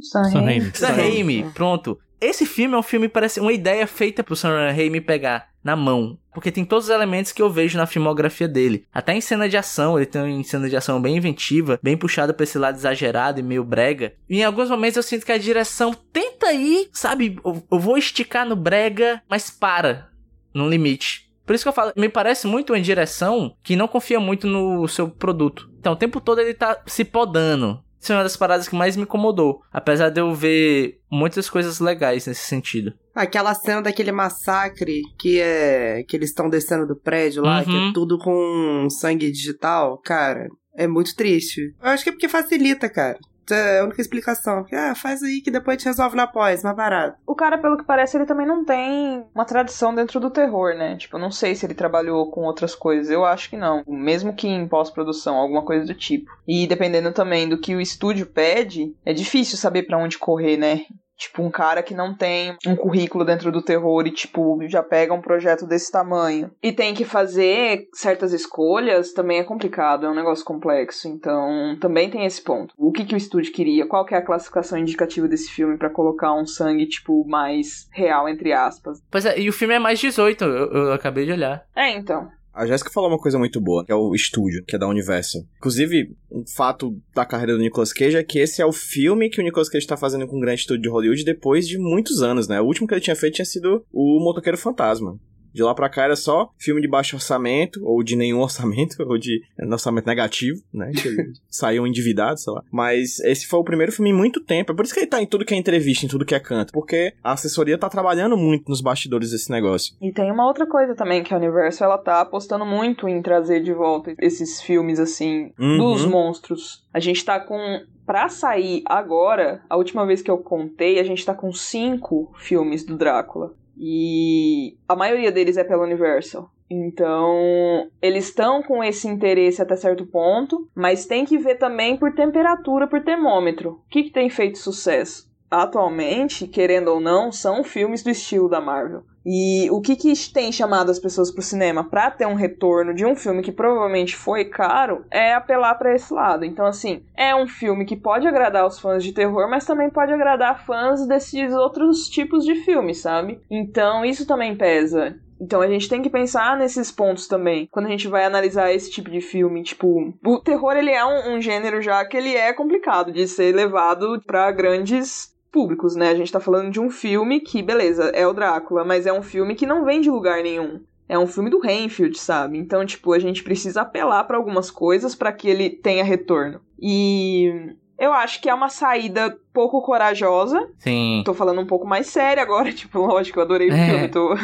Sam Raimi. Sam Raimi, pronto. Esse filme é um filme, parece uma ideia feita pro Sam Raimi pegar na mão. Porque tem todos os elementos que eu vejo na filmografia dele. Até em cena de ação, ele tem uma cena de ação bem inventiva, bem puxada pra esse lado exagerado e meio brega. E em alguns momentos eu sinto que a direção tenta ir, sabe? Eu, eu vou esticar no brega, mas para no limite. Por isso que eu falo, me parece muito uma direção que não confia muito no seu produto. Então, o tempo todo ele tá se podando. Isso é uma das paradas que mais me incomodou. Apesar de eu ver muitas coisas legais nesse sentido. Aquela cena daquele massacre que é. que eles estão descendo do prédio lá, que Uhum. é tudo com sangue digital, cara, é muito triste. Eu acho que é porque facilita, cara. É a única explicação. Ah, faz aí que depois gente resolve na pós, mais barato. O cara, pelo que parece, ele também não tem uma tradição dentro do terror, né? Tipo, não sei se ele trabalhou com outras coisas. Eu acho que não. Mesmo que em pós-produção, alguma coisa do tipo. E dependendo também do que o estúdio pede, é difícil saber pra onde correr, né? Tipo, um cara que não tem um currículo dentro do terror e, tipo, já pega um projeto desse tamanho e tem que fazer certas escolhas, também é complicado, é um negócio complexo. Então, também tem esse ponto. O que, que o estúdio queria? Qual que é a classificação indicativa desse filme para colocar um sangue, tipo, mais real, entre aspas? Pois é, e o filme é mais 18, eu, eu acabei de olhar. É, então. A Jéssica falou uma coisa muito boa, que é o estúdio, que é da Universal. Inclusive, um fato da carreira do Nicolas Cage é que esse é o filme que o Nicolas Cage tá fazendo com o grande estúdio de Hollywood depois de muitos anos, né? O último que ele tinha feito tinha sido o Motoqueiro Fantasma. De lá pra cá era só filme de baixo orçamento, ou de nenhum orçamento, ou de orçamento negativo, né? Que saiu endividado, sei lá. Mas esse foi o primeiro filme em muito tempo. É por isso que ele tá em tudo que é entrevista, em tudo que é canto. Porque a assessoria tá trabalhando muito nos bastidores desse negócio. E tem uma outra coisa também, que a Universal, ela tá apostando muito em trazer de volta esses filmes, assim, Uhum. dos monstros. A gente tá com Pra sair agora, a última vez que eu contei, a gente tá com cinco filmes do Drácula. E a maioria deles é pela Universal. Então, eles estão com esse interesse até certo ponto, mas tem que ver também por temperatura, por termômetro. O que, que tem feito sucesso? Atualmente, querendo ou não, são filmes do estilo da Marvel. E o que, que tem chamado as pessoas pro cinema para ter um retorno de um filme que provavelmente foi caro é apelar para esse lado. Então, assim, é um filme que pode agradar os fãs de terror, mas também pode agradar fãs desses outros tipos de filmes, sabe? Então, isso também pesa. Então a gente tem que pensar nesses pontos também. Quando a gente vai analisar esse tipo de filme, tipo, o terror ele é um, um gênero já que ele é complicado de ser levado para grandes públicos, né? A gente tá falando de um filme que, beleza, é o Drácula, mas é um filme que não vem de lugar nenhum. É um filme do Renfield, sabe? Então, tipo, a gente precisa apelar para algumas coisas para que ele tenha retorno. E eu acho que é uma saída pouco corajosa. Sim. Tô falando um pouco mais sério agora, tipo, lógico, eu adorei o É. filme, tô.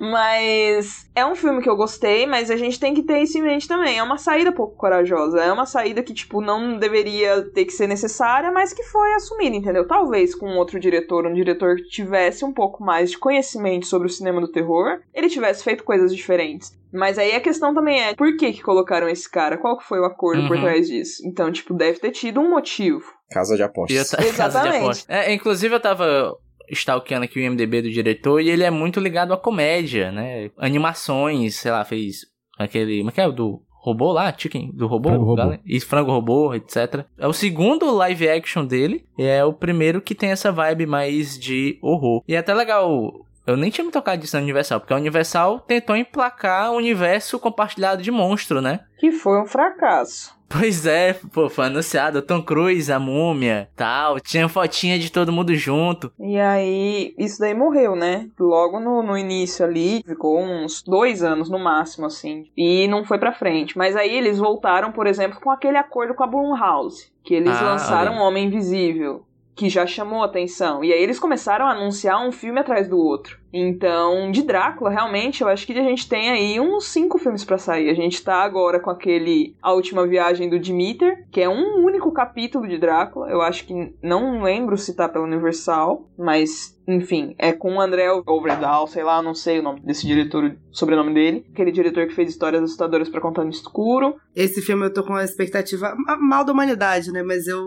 Mas é um filme que eu gostei, mas a gente tem que ter isso em mente também. É uma saída pouco corajosa. É uma saída que, tipo, não deveria ter que ser necessária, mas que foi assumida, entendeu? Talvez com outro diretor, um diretor que tivesse um pouco mais de conhecimento sobre o cinema do terror, ele tivesse feito coisas diferentes. Mas aí a questão também é, por que que colocaram esse cara? Qual que foi o acordo por Uhum. trás disso? Então, tipo, deve ter tido um motivo. Casa de apostas. ta- Casa de Exatamente. aposta. É, inclusive eu tava stalkeando aqui o IMDB do diretor e ele é muito ligado à comédia, né? Animações, sei lá, fez aquele. Como é que é o do robô lá? Chicken? Do robô? Frango robô. Galera? Isso, frango robô, etc. É o segundo live action dele e é o primeiro que tem essa vibe mais de horror. E é até legal. Eu nem tinha me tocado disso na Universal, porque a Universal tentou emplacar o universo compartilhado de monstro, né? Que foi um fracasso. Pois é, pô, foi anunciado. Tom Cruise, a múmia, tal. Tinha fotinha de todo mundo junto. E aí, isso daí morreu, né? Logo no, no início ali, ficou uns dois anos no máximo, assim. E não foi pra frente. Mas aí eles voltaram, por exemplo, com aquele acordo com a Blumhouse. Que eles Ah, lançaram olha Homem Invisível. Que já chamou atenção. E aí eles começaram a anunciar um filme atrás do outro. Então, de Drácula, realmente, eu acho que a gente tem aí uns cinco filmes pra sair. A gente tá agora com aquele A Última Viagem do Demeter, que é um único capítulo de Drácula. Eu acho que não lembro se tá pela Universal, mas enfim, é com o André Overdahl, sei lá, não sei o nome desse diretor, o sobrenome dele. Aquele diretor que fez histórias assustadoras pra contar no escuro. Esse filme eu tô com uma expectativa ma- mal da humanidade, né? Mas eu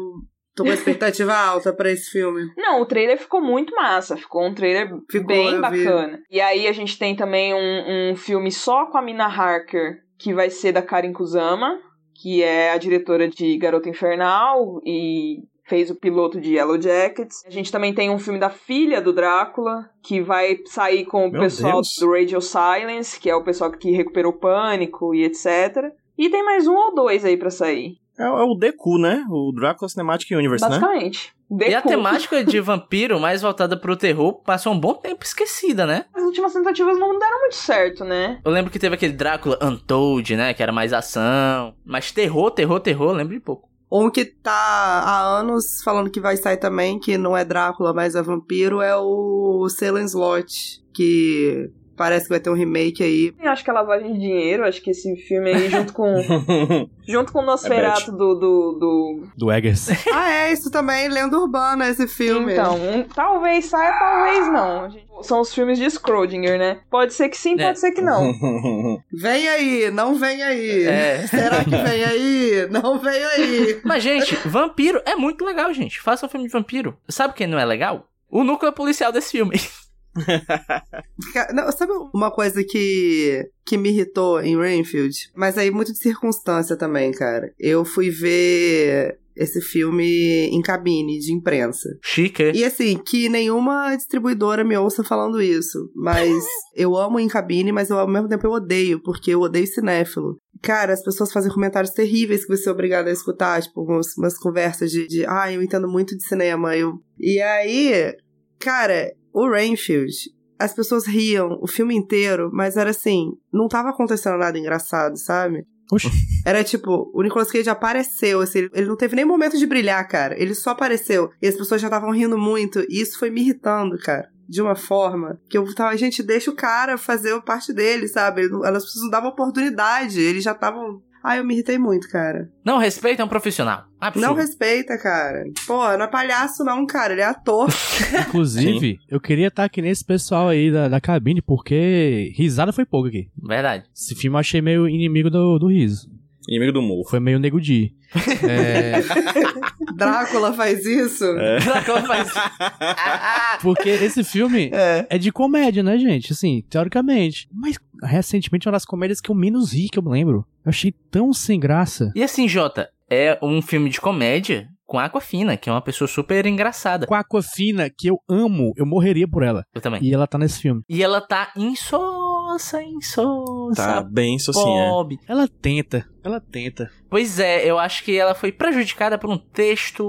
tô com uma expectativa alta pra esse filme. Não, o trailer ficou muito massa, ficou um trailer Ficou, bem eu vi. bacana. E aí a gente tem também um, um filme só com a Mina Harker, que vai ser da Karen Kusama, que é a diretora de Garota Infernal e fez o piloto de Yellow Jackets. A gente também tem um filme da filha do Drácula, que vai sair com o Meu pessoal Deus. do Radio Silence, que é o pessoal que recuperou o Pânico e etc. E tem mais um ou dois aí pra sair. É, é o Deku, né? O Drácula Cinematic Universe, né? Basicamente. E a temática de vampiro, mais voltada pro terror, passou um bom tempo esquecida, né? As últimas tentativas não deram muito certo, né? Eu lembro que teve aquele Drácula Untold, né? Que era mais ação. Mas terror, terror, terror, lembro de pouco. Um que tá há anos falando que vai sair também, que não é Drácula, mas é vampiro, é o Salem Slot, que Parece que vai ter um remake aí. Eu acho que é lavagem de dinheiro, acho que esse filme aí, junto com. junto com o Nosferatu do, do, do. Do Eggers. ah, é, isso também, lenda urbana, esse filme. Então, um- talvez saia, talvez não. São os filmes de Schrödinger, né? Pode ser que sim, É. pode ser que não. Vem aí, não vem aí. É. Será que vem aí? Não vem aí. Mas, gente, vampiro é muito legal, gente. Faça um filme de vampiro. Sabe quem não é legal? O núcleo policial desse filme. Não, sabe uma coisa que, que me irritou em Rainfield? Mas aí muito de circunstância também, cara. Eu fui ver esse filme em cabine de imprensa. Chique. E assim, que nenhuma distribuidora me ouça falando isso. Mas eu amo em cabine, mas eu, ao mesmo tempo eu odeio, porque eu odeio cinéfilo. Cara, as pessoas fazem comentários terríveis que você é obrigado a escutar, tipo, umas, umas conversas de, de ah, eu entendo muito de cinema. Eu... E aí, cara, o Rainfield, as pessoas riam o filme inteiro, mas era assim, não tava acontecendo nada engraçado, sabe? Oxi. Era tipo, o Nicolas Cage apareceu, assim, ele- não teve nem momento de brilhar, cara. Ele só apareceu. E as pessoas já estavam rindo muito. E isso foi me irritando, cara. De uma forma que eu tava, gente, deixa o cara fazer parte dele, sabe? Ele não- As pessoas não davam oportunidade. Eles já estavam. Ai, eu me irritei muito, cara. Não respeita um profissional. Absurdo. Não respeita, cara. Pô, não é palhaço, não, cara. Ele é ator. Inclusive, eu queria estar aqui nesse pessoal aí da, da cabine, porque risada foi pouco aqui. Verdade. Esse filme eu achei meio inimigo do, do riso. Inimigo do humor. Foi meio nego de. É, Drácula faz isso. Drácula faz- porque esse filme É. é de comédia, né, gente? Assim, teoricamente. Mas recentemente é uma das comédias que eu menos ri, que eu me lembro. Eu achei tão sem graça. E assim, Jota, é um filme de comédia com Aquafina, que é uma pessoa super engraçada. Com a Aquafina, que eu amo, eu morreria por ela. Eu também. E ela tá nesse filme. E ela tá insossa, insossa. Tá bem socinha. Pobre. Ela tenta, ela tenta. Pois é, eu acho que ela foi prejudicada por um texto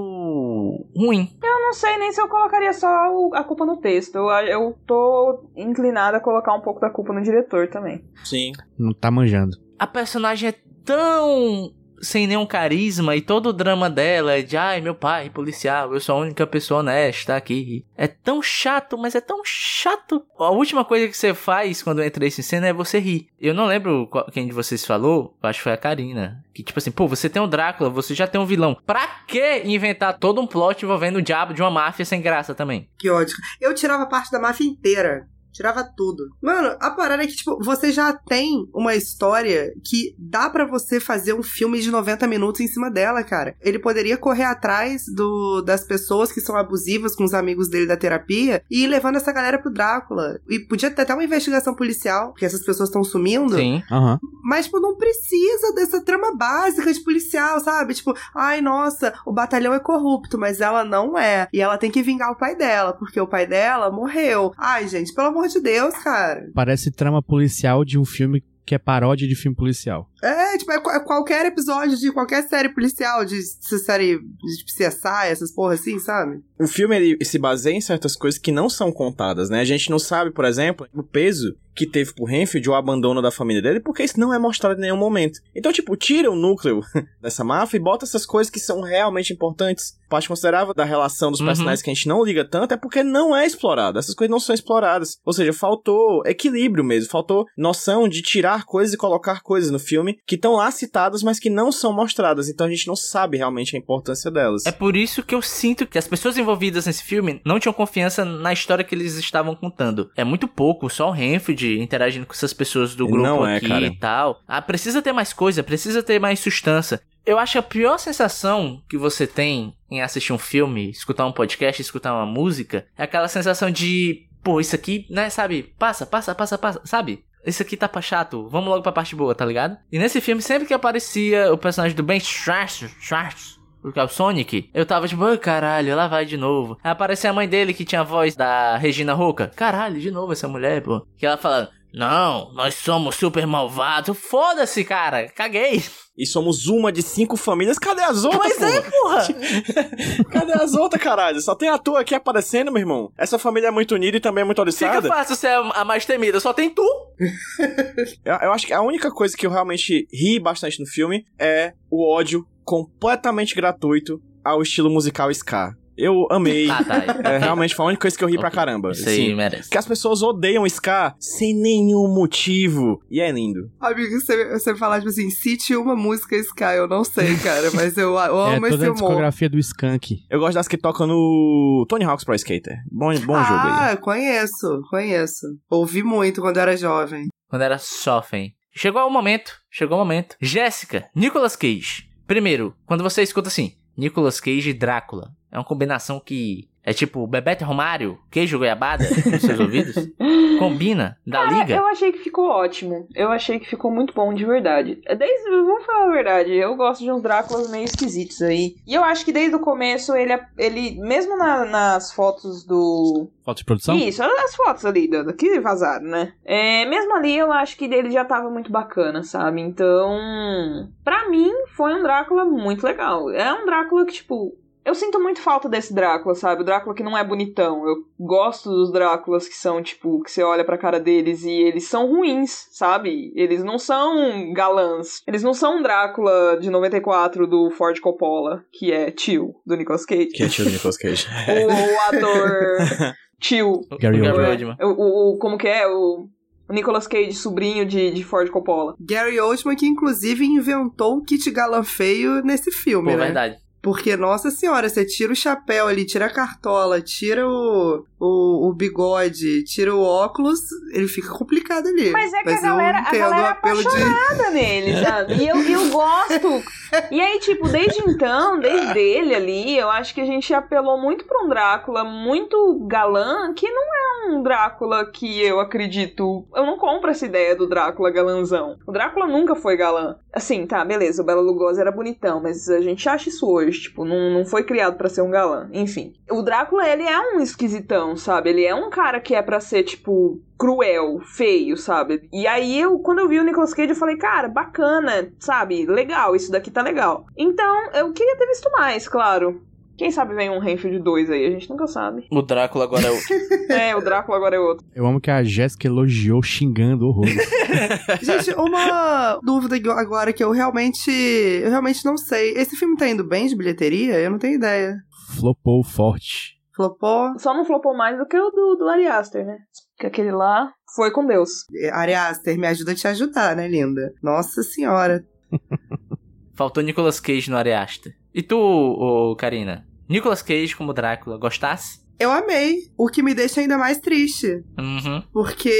ruim. Eu não sei nem se eu colocaria só a culpa no texto. Eu, eu tô inclinada a colocar um pouco da culpa no diretor também. Sim. Não tá manjando. A personagem é tão sem nenhum carisma e todo o drama dela é de ai meu pai policial eu sou a única pessoa honesta aqui. É tão chato mas é tão chato. A última coisa que você faz quando entra em cena é você rir. Eu não lembro qual- quem de vocês falou acho que foi a Karina que tipo assim pô você tem um Drácula você já tem um vilão. Pra que inventar todo um plot envolvendo o diabo de uma máfia sem graça também? Que ódio. Eu tirava parte da máfia inteira. Tirava tudo. Mano, a parada é que, tipo, você já tem uma história que dá pra você fazer um filme de 90 minutos em cima dela, cara. Ele poderia correr atrás do, das pessoas que são abusivas com os amigos dele da terapia e ir levando essa galera pro Drácula. E podia ter até uma investigação policial, porque essas pessoas estão sumindo. sim Aham. Mas, tipo, não precisa dessa trama básica de policial, sabe? Tipo, ai, nossa, o batalhão é corrupto, mas ela não é. E ela tem que vingar o pai dela, porque o pai dela morreu. Ai, gente, pelo amor de Deus, cara. Parece trama policial de um filme que é paródia de filme policial. É, tipo, é, é qualquer episódio de qualquer série policial, de, de série de CSI, essas porra assim, sabe? O filme ele se baseia em certas coisas que não são contadas, né? A gente não sabe, por exemplo, o peso que teve pro Renfield o abandono da família dele, porque isso não é mostrado em nenhum momento. Então, tipo, tira o núcleo dessa máfia e bota essas coisas que são realmente importantes. Parte considerável da relação dos Uhum. personagens que a gente não liga tanto é porque não é explorado. Essas coisas não são exploradas. Ou seja, faltou equilíbrio mesmo, faltou noção de tirar coisas e colocar coisas no filme que estão lá citadas, mas que não são mostradas. Então a gente não sabe realmente a importância delas. É por isso que eu sinto que as pessoas envolvidas nesse filme não tinham confiança na história que eles estavam contando. É muito pouco, só o Renfield interagindo com essas pessoas do grupo Não é, aqui cara. e tal. Ah, precisa ter mais coisa, precisa ter mais sustância. Eu acho que a pior sensação que você tem em assistir um filme, escutar um podcast, escutar uma música, é aquela sensação de, pô, isso aqui, né, sabe? Passa, passa, passa, passa, sabe? Isso aqui tá pra chato, vamos logo pra parte boa, tá ligado? E nesse filme, sempre que aparecia o personagem do Ben Schwartz, porque é o Sonic, eu tava tipo, "Ai, caralho, lá vai de novo. Aí apareceu a mãe dele que tinha a voz da Regina Roca. Caralho, de novo essa mulher, pô. Que ela falando, não, nós somos super malvados. Foda-se, cara, caguei. E somos uma de cinco famílias. Cadê as outras? Pois é, porra? porra. Cadê as outras, caralho? Só tem a tua aqui aparecendo, meu irmão. Essa família é muito unida e também é muito Fica oriçada. fácil ser a mais temida, só tem tu. Eu, eu acho que a única coisa que eu realmente ri bastante no filme é o ódio completamente gratuito ao estilo musical ska. Eu amei. Ah, tá. É, realmente foi a única coisa que eu ri pra Ok. caramba. Isso aí Sim. merece. Que as pessoas odeiam Scar sem nenhum motivo. E é lindo. Amigo, você, você falar, tipo assim, cite uma música Sky, eu não sei, cara, mas eu, eu É amo esse toda a humor. discografia do Skank. Eu gosto das que tocam no Tony Hawk's Pro Skater. Bom, bom jogo aí. ah, conheço, conheço. Ouvi muito quando era jovem. Quando era sofem. Chegou o momento, chegou o momento. Jéssica, Nicolas Cage. Primeiro, quando você escuta assim, Nicolas Cage e Drácula, é uma combinação que é tipo Bebeto Romário, queijo goiabada nos seus ouvidos. Combina, da Cara, liga. eu achei que ficou ótimo. Eu achei que ficou muito bom de verdade. Desde, vamos falar a verdade, eu gosto de uns Dráculas meio esquisitos aí. E eu acho que desde o começo ele, ele mesmo na- nas fotos do. Foto de produção? Isso, as fotos ali do, que vazaram, né? É, mesmo ali eu acho que ele já tava muito bacana, sabe? Então, pra mim foi um Drácula muito legal. É um Drácula que, tipo, eu sinto muito falta desse Drácula, sabe? O Drácula que não é bonitão. Eu gosto dos Dráculas que são, tipo, que você olha pra cara deles e eles são ruins, sabe? Eles não são galãs. Eles não são um Drácula de 94 do Ford Coppola, que é tio do Nicolas Cage. Que é tio do Nicolas Cage. O, o ator tio. Gary Gary Oldman. Oldman. O, o, o- como que é? O, o Nicolas Cage, sobrinho de, de Ford Coppola. Gary Oldman, que inclusive inventou o kit galã feio nesse filme, Pô, né? verdade. Porque, nossa senhora, você tira o chapéu ali, tira a cartola, tira o, o, o bigode, tira o óculos, ele fica complicado ali. Mas é que a eu galera- a galera o é apelo de... Nele, sabe? E eu, e eu gosto. E aí, tipo, desde então, desde ele ali, eu acho que a gente apelou muito pra um Drácula muito galã, que não é um Drácula que eu acredito. Eu não compro essa ideia do Drácula galãzão. O Drácula nunca foi galã. Assim, tá, beleza, o Bela Lugosi era bonitão, mas a gente acha isso hoje, tipo, não, não foi criado pra ser um galã. Enfim. O Drácula, ele é um esquisitão, sabe? Ele é um cara que é pra ser, tipo, cruel, feio, sabe? E aí eu, quando eu vi o Nicolas Cage, eu falei, cara, bacana, sabe? Legal, isso daqui tá legal. Então, eu queria ter visto mais, claro. Quem sabe vem um Renfield 2 aí, a gente nunca sabe. O Drácula agora é o. É, o Drácula agora é outro. Eu amo que a Jéssica elogiou xingando horrores. Gente, uma dúvida agora que eu realmente, eu realmente não sei. Esse filme tá indo bem de bilheteria? Eu não tenho ideia. Flopou forte. Flopou? Só não flopou mais do que o do, do Ari Aster, né? Porque aquele lá foi com Deus. Ari Aster, me ajuda a te ajudar, né, linda? Nossa senhora. Faltou Nicolas Cage no Areasta. E tu, ô, Karina? Nicolas Cage como Drácula, gostasse? Eu amei, o que me deixa ainda mais triste. Uhum. Porque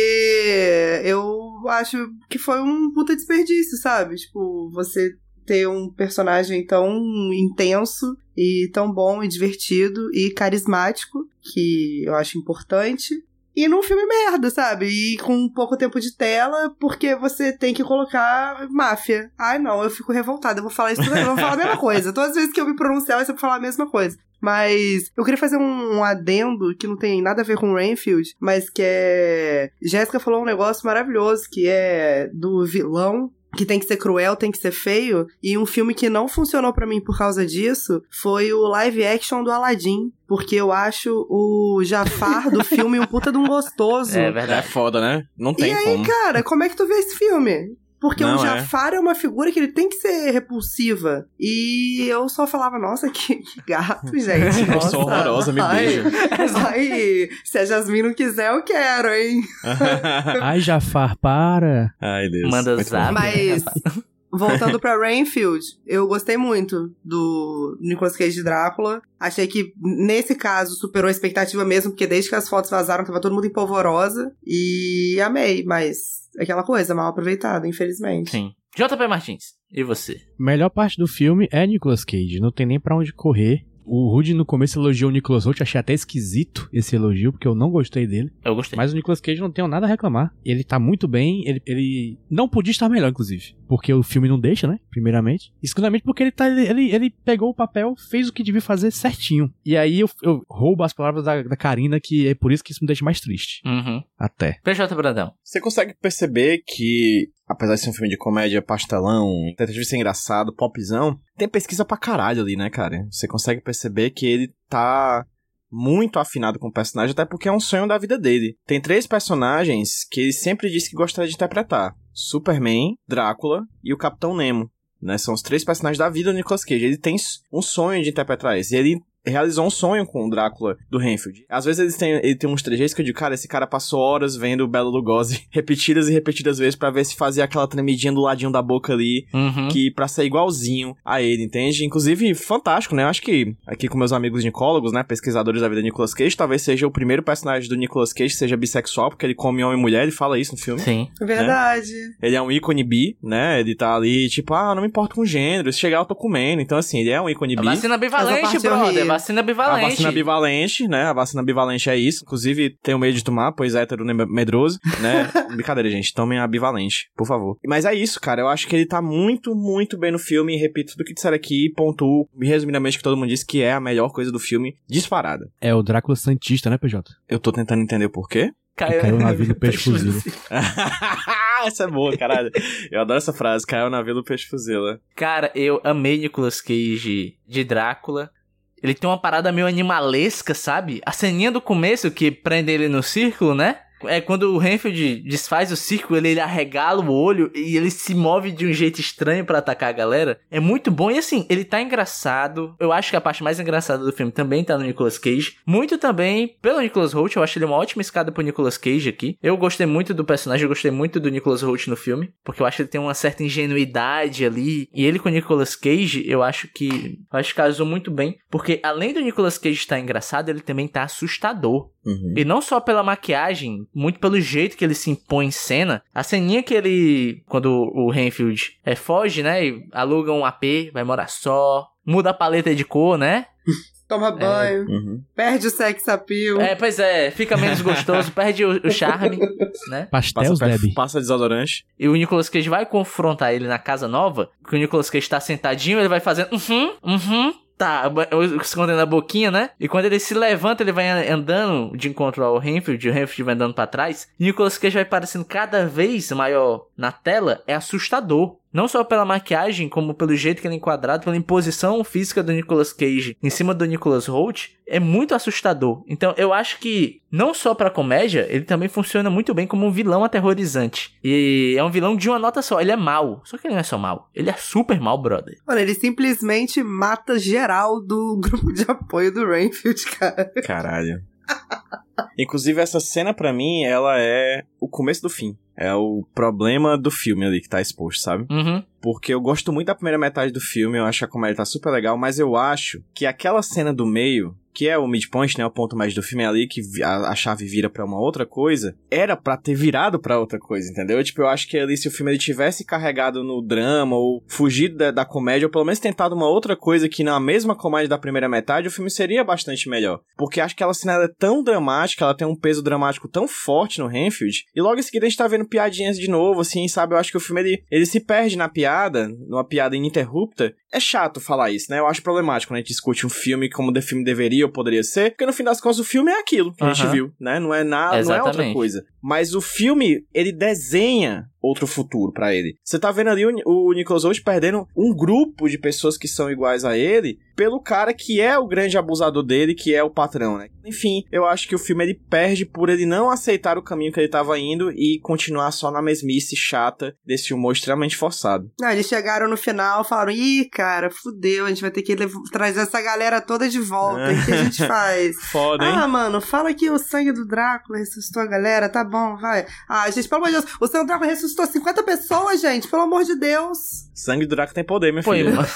eu acho que foi um puta desperdício, sabe? Tipo, você ter um personagem tão intenso e tão bom e divertido e carismático, que eu acho importante. E num filme merda, sabe? E com pouco tempo de tela, porque você tem que colocar máfia. Ai, não, eu fico revoltada. Eu vou falar isso toda eu vou falar a mesma coisa. Todas as vezes que eu me pronunciar, eu sempre falar a mesma coisa. Mas eu queria fazer um, um adendo que não tem nada a ver com Rainfield, mas que é. Jéssica falou um negócio maravilhoso, que é do vilão que tem que ser cruel, tem que ser feio. E um filme que não funcionou pra mim por causa disso foi o live action do Aladdin. Porque eu acho o Jafar do filme um puta de um gostoso. É É verdade. foda, né? Não tem e aí, como. cara, como é que tu vê esse filme? Porque Não, o é. Jafar é. uma figura que ele tem que ser repulsiva. E eu só falava, nossa, que, que gato, gente. Eu Nossa. sou horrorosa, me Ai, beija. Ai, se a Jasmine não quiser, eu quero, hein? Ai, Jafar, para. Ai, Deus. Manda zap. Mas, voltando pra Rainfield, eu gostei muito do Nicolas Cage de Drácula. Achei que, nesse caso, superou a expectativa mesmo, porque desde que as fotos vazaram, tava todo mundo empolvorosa. E amei, mas aquela coisa mal aproveitada, infelizmente. Sim. JP Martins, e você? Melhor parte do filme é Nicolas Cage. Não tem nem pra onde correr. O Rudy no começo elogiou o Nicolas Holt, achei até esquisito esse elogio, porque eu não gostei dele. Eu gostei. Mas o Nicolas Cage não tenho nada a reclamar. Ele tá muito bem, ele, ele não podia estar melhor, inclusive. Porque o filme não deixa, né? Primeiramente. E segundamente porque ele, tá, ele, ele, pegou o papel, fez o que devia fazer certinho. E aí eu, eu roubo as palavras da, da Karina, que é por isso que isso me deixa mais triste. Uhum. Até. PJ Brandão. Você consegue perceber que, apesar de ser um filme de comédia pastelão, tentativa de ser engraçado, popzão, tem pesquisa pra caralho ali, né, cara? Você consegue perceber que ele tá muito afinado com o personagem, até porque é um sonho da vida dele. Tem três personagens que ele sempre disse que gostaria de interpretar: Superman, Drácula e o Capitão Nemo. Né? São os três personagens da vida do Nicolas Cage. Ele tem um sonho de interpretar. E ele realizou um sonho com o Drácula do Renfield. Às vezes eles têm, ele tem uns trejeitos que eu digo, cara, esse cara passou horas vendo o Belo Lugosi repetidas e repetidas vezes pra ver se fazia aquela tremidinha do ladinho da boca ali, Uhum. que pra ser igualzinho a ele, entende? Inclusive, fantástico, né? Eu acho que aqui com meus amigos nicólogos, né, pesquisadores da vida de Nicolas Cage, talvez seja o primeiro personagem do Nicolas Cage que seja bissexual, porque ele come homem e mulher, ele fala isso no filme. Sim. Verdade. Ele é um ícone bi, né? Ele tá ali, tipo, ah, não me importo com gênero, se chegar eu tô comendo. Então, assim, ele é um ícone bi. vacina Essa bivalente, brother. Vacina A bivalente. vacina bivalente, né? A vacina bivalente é isso. Inclusive, tenho medo de tomar, pois é hétero medroso, né? Brincadeira, gente. Tomem a bivalente, por favor. Mas é isso, cara. Eu acho que ele tá muito, muito bem no filme. E repito tudo que disseram aqui e pontuo, resumidamente, que todo mundo disse que é a melhor coisa do filme, disparada. É o Drácula Santista, né, PJ? Eu tô tentando entender o porquê. Caiu na vida do peixe fuzila. essa é boa, caralho. Eu adoro essa frase. Caiu na vila do peixe fuzila. Cara, eu amei Nicolas Cage de Drácula. Ele tem uma parada meio animalesca, sabe? A ceninha do começo que prende ele no círculo, né? É quando o Renfield desfaz o círculo, ele, ele arregala o olho e ele se move de um jeito estranho pra atacar a galera. É muito bom e assim, ele tá engraçado. Eu acho que a parte mais engraçada do filme também tá no Nicolas Cage. Muito também pelo Nicolas Hoult, eu acho ele uma ótima escada pro Nicolas Cage aqui. Eu gostei muito do personagem, eu gostei muito do Nicolas Hoult no filme, porque eu acho que ele tem uma certa ingenuidade ali. E ele com o Nicolas Cage, eu acho que eu acho que casou muito bem, porque além do Nicolas Cage estar engraçado, ele também tá assustador. Uhum. E não só pela maquiagem, muito pelo jeito que ele se impõe em cena. A ceninha que ele, quando o Renfield é, foge, né, e aluga um AP, vai morar só, muda a paleta de cor, né? Toma banho, Uhum. perde o sex appeal. É, pois é, fica menos gostoso, perde o, o charme, né? Passa, Pastéis, perf- Debbie. passa desodorante. E o Nicolas Cage vai confrontar ele na casa nova, que o Nicolas Cage tá sentadinho, ele vai fazendo uhum, uhum, tá, escondendo a boquinha, né? E quando ele se levanta, ele vai andando de encontro ao Renfield, e o Renfield vai andando pra trás, e Nicolas Cage vai parecendo cada vez maior na tela, é assustador. Não só pela maquiagem, como pelo jeito que ele é enquadrado, pela imposição física do Nicolas Cage em cima do Nicolas Holt, é muito assustador. Então eu acho que, não só pra comédia, ele também funciona muito bem como um vilão aterrorizante. E é um vilão de uma nota só, ele é mau. Só que ele não é só mau, ele é super mau, brother. Mano, ele simplesmente mata geral do grupo de apoio do Rainfield, cara. Caralho. Inclusive, essa cena, pra mim, ela é o começo do fim. É o problema do filme ali que tá exposto, sabe? Uhum. Porque eu gosto muito da primeira metade do filme, eu acho a comédia tá super legal, mas eu acho que aquela cena do meio, que é o midpoint, né, o ponto mais do filme é ali, que a, a chave vira pra uma outra coisa, era pra ter virado pra outra coisa, entendeu? Tipo, eu acho que ali, se o filme ele tivesse carregado no drama, ou fugido da, da comédia, ou pelo menos tentado uma outra coisa que na mesma comédia da primeira metade, o filme seria bastante melhor. Porque acho que aquela cena ela é tão dramática, ela tem um peso dramático tão forte no Renfield, e logo em seguida a gente tá vendo piadinhas de novo, assim, sabe? Eu acho que o filme ele, ele se perde na piada, numa piada ininterrupta. É chato falar isso, né? Eu acho problemático quando a gente discute um filme como o filme deveria ou poderia ser, porque no fim das contas o filme é aquilo que a gente viu, né? Não é nada, não é outra coisa. Mas o filme, ele desenha outro futuro pra ele. Você tá vendo ali o, o Nicolas Holt perdendo um grupo de pessoas que são iguais a ele pelo cara que é o grande abusador dele, que é o patrão, né? Enfim, eu acho que o filme ele perde por ele não aceitar o caminho que ele tava indo e continuar só na mesmice chata desse humor extremamente forçado. Não, eles chegaram no final falaram: ih, cara, fudeu, a gente vai ter que trazer essa galera toda de volta. O que a gente faz? Foda, hein? Ah, mano, fala que o sangue do Drácula ressuscitou a galera, tá bom, vai. Ah, gente, pelo amor de Deus, o sangue do Drácula ressuscitou 50 pessoas, gente, pelo amor de Deus. Sangue do Draco tem poder, meu Pô, filho. mano.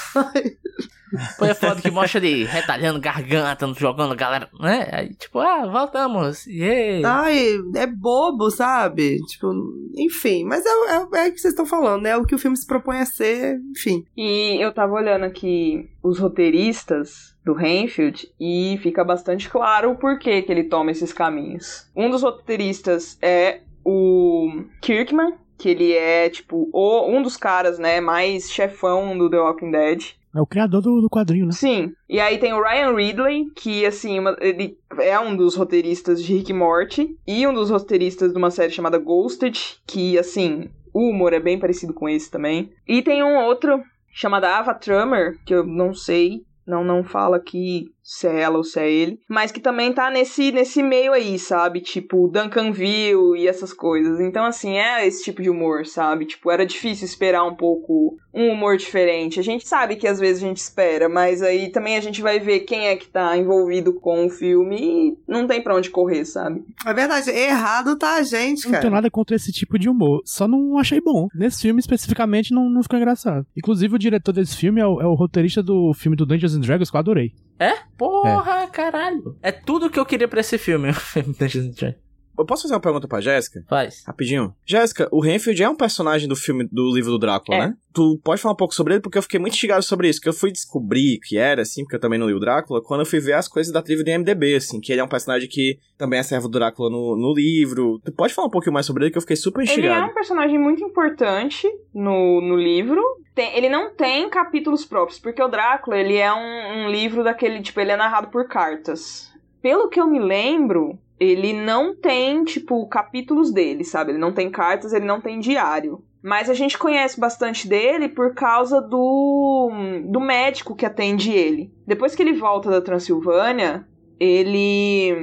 Pô, é foda que mostra ele retalhando garganta, jogando galera, né? Aí, tipo, ah, voltamos. Yay. Ai, é bobo, sabe? Tipo, enfim, mas é, é, é o que vocês estão falando, né? É o que o filme se propõe a ser, enfim. E eu tava olhando aqui os roteiristas do Renfield e fica bastante claro o porquê que ele toma esses caminhos. Um dos roteiristas é o Kirkman, que ele é, tipo, o, um dos caras, né, mais chefão do The Walking Dead. É o criador do, do quadrinho, né? Sim. E aí tem o Ryan Ridley, que, assim, uma- ele é um dos roteiristas de Rick e Morty e um dos roteiristas de uma série chamada Ghosted, que, assim, o humor é bem parecido com esse também. E tem um outro chamado Ava Trummer, que eu não sei, não não fala aqui se é ela ou se é ele, mas que também tá nesse, nesse meio aí, sabe? Tipo, Duncanville e essas coisas. Então, assim, é esse tipo de humor, sabe? Tipo, era difícil esperar um pouco um humor diferente. A gente sabe que às vezes a gente espera, mas aí também a gente vai ver quem é que tá envolvido com o filme e não tem pra onde correr, sabe? É verdade, errado tá a gente, Não tenho cara. nada contra esse tipo de humor, só não achei bom. Nesse filme especificamente não, não ficou engraçado. Inclusive o diretor desse filme é o, é o roteirista do filme do Dungeons and Dragons que eu adorei. É? Porra, caralho. É tudo que eu queria pra esse filme. Eu posso fazer uma pergunta pra Jéssica? Faz. Rapidinho. Jéssica, o Renfield é um personagem do filme do livro do Drácula, É. né? Tu pode falar um pouco sobre ele, porque eu fiquei muito instigado sobre isso, que eu fui descobrir que era, assim, porque eu também não li o Drácula, quando eu fui ver as coisas da trilha do IMDB, assim, que ele é um personagem que também é servo do Drácula no, no livro. Tu pode falar um pouquinho mais sobre ele, que eu fiquei super Ele é instigado. um personagem muito importante no, no livro. Tem- ele não tem capítulos próprios, porque o Drácula, ele é um, um livro daquele, tipo, ele é narrado por cartas. Pelo que eu me lembro, ele não tem, tipo, capítulos dele, sabe? Ele não tem cartas, ele não tem diário. Mas a gente conhece bastante dele por causa do, do médico que atende ele. Depois que ele volta da Transilvânia, ele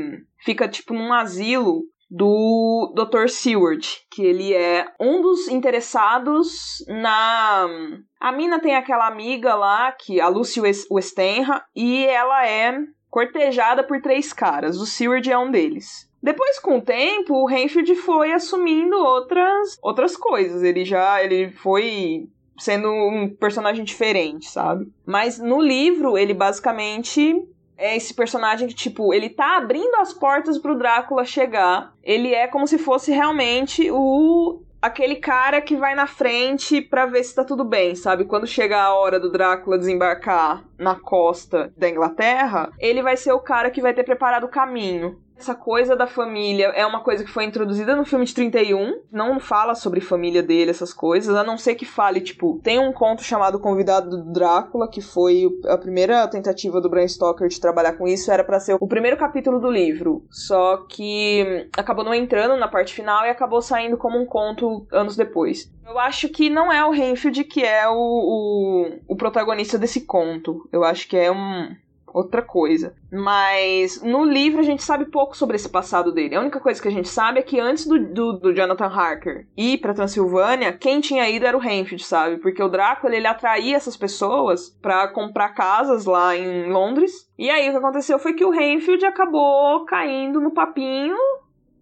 fica, tipo, num asilo do Dr. Seward, que ele é um dos interessados na. A mina tem aquela amiga lá, que a Lucy Wes- Westenra, e ela é cortejada por três caras. O Seward é um deles. Depois, com o tempo, o Renfield foi assumindo outras, outras coisas. Ele já ele foi sendo um personagem diferente, sabe? Mas no livro, ele basicamente é esse personagem que, tipo, ele tá abrindo as portas pro Drácula chegar. Ele é como se fosse realmente o. Aquele cara que vai na frente pra ver se tá tudo bem, sabe? Quando chega a hora do Drácula desembarcar na costa da Inglaterra, ele vai ser o cara que vai ter preparado o caminho. Essa coisa da família é uma coisa que foi introduzida no filme de 31. Não fala sobre família dele, essas coisas, a não ser que fale, tipo, tem um conto chamado Convidado do Drácula, que foi a primeira tentativa do Bram Stoker de trabalhar com isso, era pra ser o primeiro capítulo do livro. Só que hum, acabou não entrando na parte final e acabou saindo como um conto anos depois. Eu acho que não é o Renfield que é o, o, o protagonista desse conto. Eu acho que é um, outra coisa. Mas no livro a gente sabe pouco sobre esse passado dele. A única coisa que a gente sabe é que antes do, do, do Jonathan Harker ir pra Transilvânia, quem tinha ido era o Renfield, sabe? Porque o Drácula ele atraía essas pessoas pra comprar casas lá em Londres. E aí o que aconteceu foi que o Renfield acabou caindo no papinho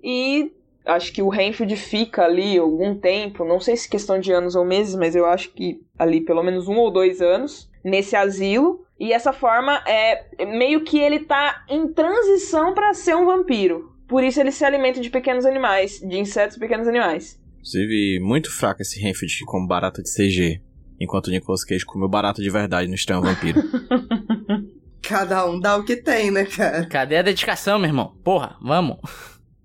e acho que o Renfield fica ali algum tempo, não sei se questão de anos ou meses, mas eu acho que ali pelo menos um ou dois anos nesse asilo. E essa forma é meio que ele tá em transição pra ser um vampiro. Por isso ele se alimenta de pequenos animais, de insetos e pequenos animais. Inclusive, muito fraco esse Renfield como barata de CG. Enquanto o Nicolas Cage comeu barata de verdade no Estranho Vampiro. Cada um dá o que tem, né, cara? Cadê a dedicação, meu irmão? Porra, vamos.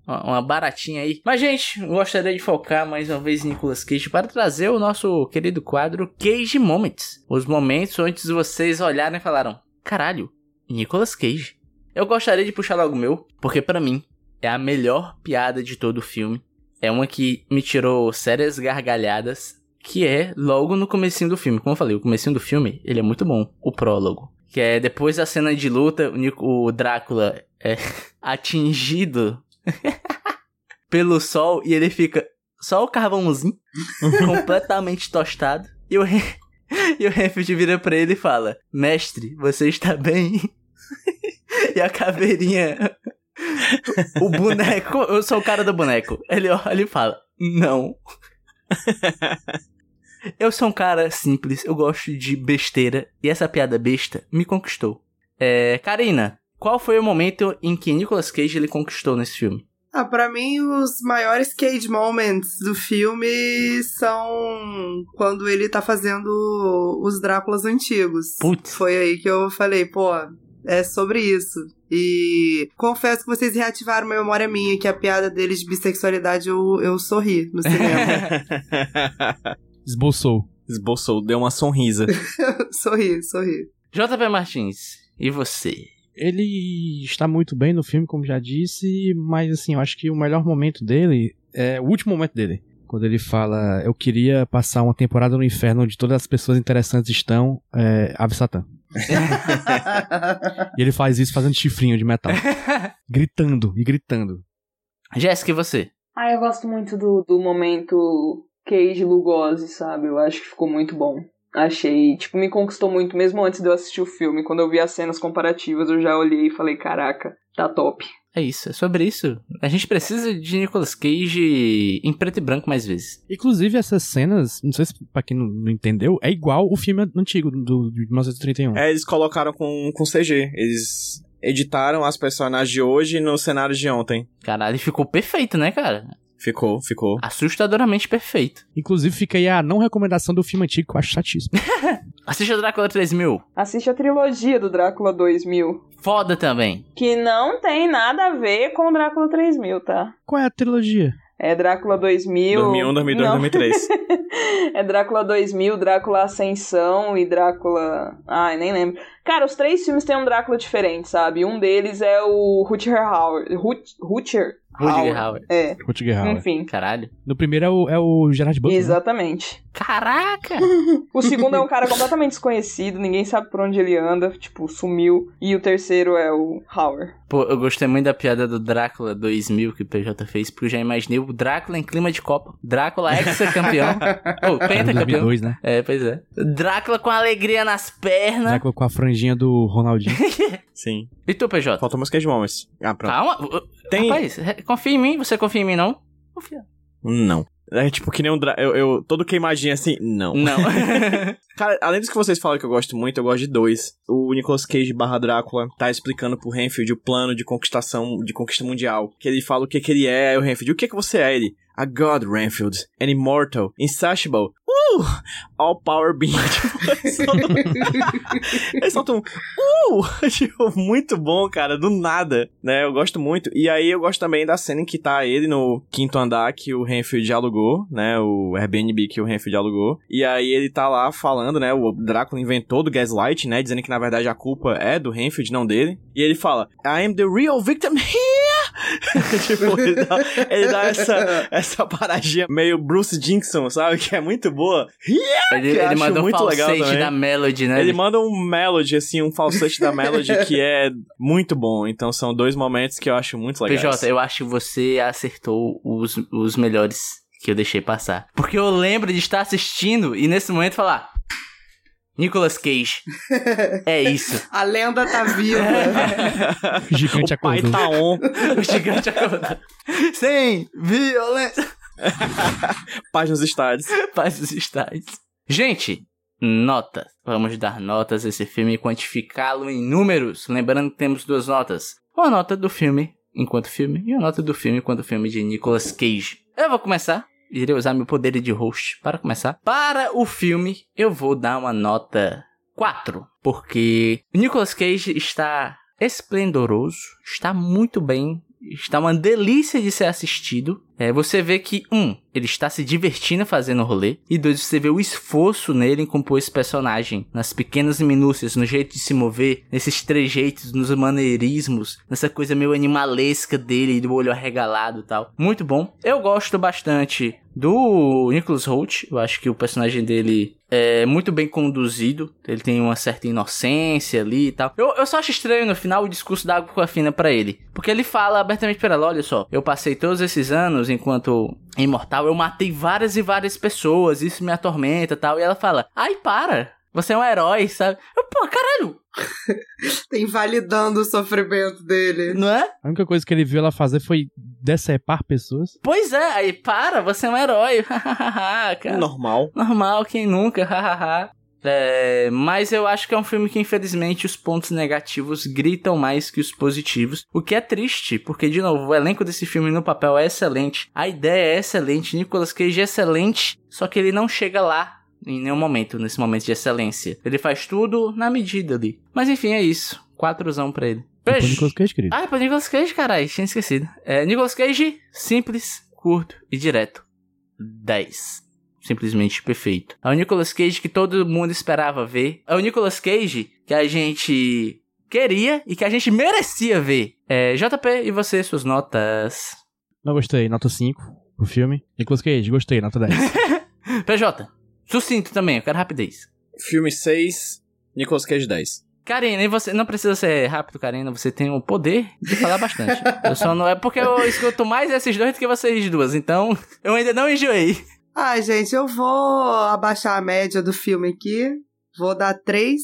Uma baratinha aí. Mas, gente, gostaria de focar mais uma vez em Nicolas Cage para trazer o nosso querido quadro Cage Moments. Os momentos onde vocês olharem e falaram: Caralho, Nicolas Cage. Eu gostaria de puxar logo o meu, porque pra mim é a melhor piada de todo o filme. É uma que me tirou sérias gargalhadas, que é logo no comecinho do filme. Como eu falei, o comecinho do filme, ele é muito bom, o prólogo. Que é depois da cena de luta, o, Nico- o Drácula é atingido pelo sol e ele fica só o carvãozinho, completamente tostado. E o, Ren- e o Renfield vira pra ele e fala: Mestre, você está bem? e a caveirinha. O boneco, eu sou o cara do boneco. Ele olha e fala: Não. Eu sou um cara simples, eu gosto de besteira e essa piada besta me conquistou. É, Karina, qual foi o momento em que Nicolas Cage ele conquistou nesse filme? Ah, pra mim, os maiores Cage Moments do filme são quando ele tá fazendo os Dráculas antigos. Putz. Foi aí que eu falei, pô, é sobre isso. E confesso que vocês reativaram uma memória minha, que a piada deles de bissexualidade eu, eu sorri no cinema. Esboçou. Esboçou, deu uma sonrisa. sorri, sorri. JP Martins, e você? Ele está muito bem no filme, como já disse, mas assim, eu acho que o melhor momento dele é o último momento dele. Quando ele fala, eu queria passar uma temporada no inferno onde todas as pessoas interessantes estão, é, Ave Satã. E ele faz isso fazendo chifrinho de metal. gritando e gritando. Jéssica, e você? Ah, eu gosto muito do, do momento Cage Lugosi, sabe? Eu acho que ficou muito bom. Achei, tipo, me conquistou muito, mesmo antes de eu assistir o filme. Quando eu vi as cenas comparativas, eu já olhei e falei, caraca, tá top. É isso, é sobre isso. A gente precisa de Nicolas Cage em preto e branco mais vezes. Inclusive, essas cenas, não sei se pra quem não, não entendeu, é igual o filme antigo do, de 1931. É, eles colocaram com, com CG. Eles editaram as personagens de hoje no cenário de ontem. Caralho, ficou perfeito, né, cara? Ficou, ficou. Assustadoramente perfeito. Inclusive, fica aí a não recomendação do filme antigo, que eu acho chatíssimo. Assista Drácula 3000. Assiste a trilogia do Drácula 2000. Foda também. Que não tem nada a ver com o Drácula 3000, tá? Qual é a trilogia? É Drácula 2000. 2001, 2002, Não. 2003. é Drácula 2000, Drácula Ascensão e Drácula. Ai, nem lembro. Cara, os três filmes têm um Drácula diferente, sabe? Um deles é o Rutger Hauer. Rut- Rutger? Rudiger Hauer. É, Rutger Hauer. enfim. Caralho. No primeiro é o, é o Gerard Butler. né? Exatamente. Caraca! O segundo é um cara completamente desconhecido, ninguém sabe por onde ele anda, tipo, sumiu. E o terceiro é o Hauer. Pô, eu gostei muito da piada do Drácula 2000 que o PJ fez, porque eu já imaginei o Drácula em clima de Copa. Drácula ex-campeão. Ô, Era pentacampeão. 2002, né? É, pois é. Drácula com alegria nas pernas. Drácula com a franjinha do Ronaldinho. Sim. E tu, PJ? Faltou umas Moments. Ah, pronto. Calma. Tem. Rapaz, re- confia em mim. Você confia em mim, não? Confia. Não. É tipo que nem um. Dra... Eu, eu todo queimadinho assim, não. Não. Cara, além dos que vocês falam que eu gosto muito, eu gosto de dois. O Nicolas Cage barra Drácula tá explicando pro Renfield o plano de conquistação, de conquista mundial. Que ele fala o que que ele é, aí o Renfield, o que que você é? Ele, a God, Renfield, an immortal, insatiable, uh, all power being. Tipo, ele solta um- ele solta um, uh, tipo, muito bom, cara, do nada, né? Eu gosto muito. E aí eu gosto também da cena em que tá ele no quinto andar que o Renfield alugou, né? O Airbnb que o Renfield alugou. E aí ele tá lá falando, né? O Drácula inventou do Gaslight, né? Dizendo que na verdade a culpa é do Renfield, não dele. E ele fala, I am the real victim here! tipo, ele dá, ele dá essa, essa paradinha meio Bruce Dickinson, sabe? Que é muito boa. Ele, eu ele acho mandou um muito legal falsete também. da Melody, né? Ele manda um melody, assim, um falsete da melody que é muito bom. Então são dois momentos que eu acho muito legais. PJ, eu acho que você acertou os, os melhores que eu deixei passar. Porque eu lembro de estar assistindo e nesse momento falar. Nicolas Cage. É isso. A lenda tá viva. O gigante o pai acordou. tá on. O gigante acordado. Sem violência. Paz nos estádios. Paz dos estádios. Gente, nota. Vamos dar notas a esse filme e quantificá-lo em números. Lembrando que temos duas notas. Uma nota do filme enquanto filme e uma nota do filme enquanto filme de Nicolas Cage. Eu vou começar. Irei usar meu poder de host para começar. Para o filme, eu vou dar uma nota 4. Porque Nicolas Cage está esplendoroso, está muito bem, está uma delícia de ser assistido. É, você vê que, um, ele está se divertindo fazendo o rolê. E dois, você vê o esforço nele em compor esse personagem. Nas pequenas minúcias, no jeito de se mover, nesses trejeitos, nos maneirismos, nessa coisa meio animalesca dele, do olho arregalado e tal. Muito bom. Eu gosto bastante do Nicholas Holt. Eu acho que o personagem dele é muito bem conduzido. Ele tem uma certa inocência ali e tal. Eu, eu só acho estranho no final o discurso da água fina pra ele. Porque ele fala abertamente pra ela: olha só, eu passei todos esses anos enquanto imortal, eu matei várias e várias pessoas, isso me atormenta e tal. E ela fala: ai, para. Você é um herói, sabe? Eu, pô, caralho, Tá invalidando o sofrimento dele. não é? A única coisa que ele viu ela fazer foi decepar pessoas. Pois é, aí para, você é um herói. Cara. Normal. Normal, quem nunca, hahaha. É, mas eu acho que é um filme que, infelizmente, os pontos negativos gritam mais que os positivos. O que é triste, porque, de novo, o elenco desse filme no papel é excelente. A ideia é excelente, Nicolas Cage é excelente, só que ele não chega lá em nenhum momento, nesse momento de excelência. Ele faz tudo na medida ali. Mas enfim, é isso. Quatrozão pra ele. Beijo! Nicolas Cage, querido. Ah, é pra Nicolas Cage, caralho, tinha esquecido. É, Nicolas Cage, simples, curto e direto. 10. Simplesmente perfeito. É o Nicolas Cage que todo mundo esperava ver. É o Nicolas Cage que a gente queria e que a gente merecia ver. É, JP, e você, suas notas? Não gostei, nota 5 pro filme. Nicolas Cage, gostei, nota 10. PJ, sucinto também, eu quero rapidez. Filme 6, Nicolas Cage 10. Karina, e você não precisa ser rápido, Karina, você tem o poder de falar bastante. eu só não é porque eu escuto mais esses dois do que vocês duas, então eu ainda não enjoei. Ai, gente, eu vou abaixar a média do filme aqui. Vou dar três.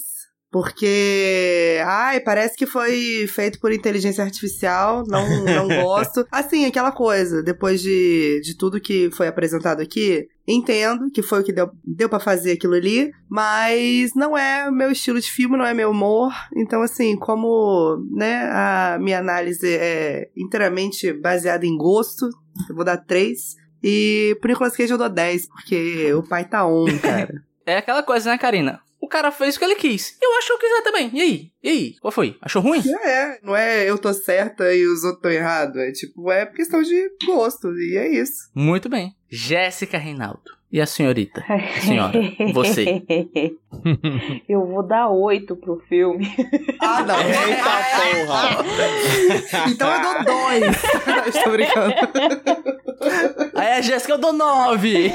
Porque, ai, parece que foi feito por inteligência artificial, não, não gosto. Assim, aquela coisa, depois de, de tudo que foi apresentado aqui, entendo que foi o que deu, deu para fazer aquilo ali, mas não é meu estilo de filme, não é meu humor. Então, assim, como né, a minha análise é inteiramente baseada em gosto, eu vou dar três. E pro Nicolas Cage eu dou 10, porque o pai tá on, cara. É aquela coisa, né, Karina? O cara fez o que ele quis. Eu acho que eu quiser também. E aí? E aí? Qual foi? Achou ruim? É, não é eu tô certa e os outros estão errados. É tipo, é questão de gosto. E é isso. Muito bem. Jéssica Reinaldo. E a senhorita? A senhora, você. Eu vou dar oito pro filme. Ah, não. Eita porra! então eu dou dois. Estou brincando. Aí a Jéssica, eu dou nove.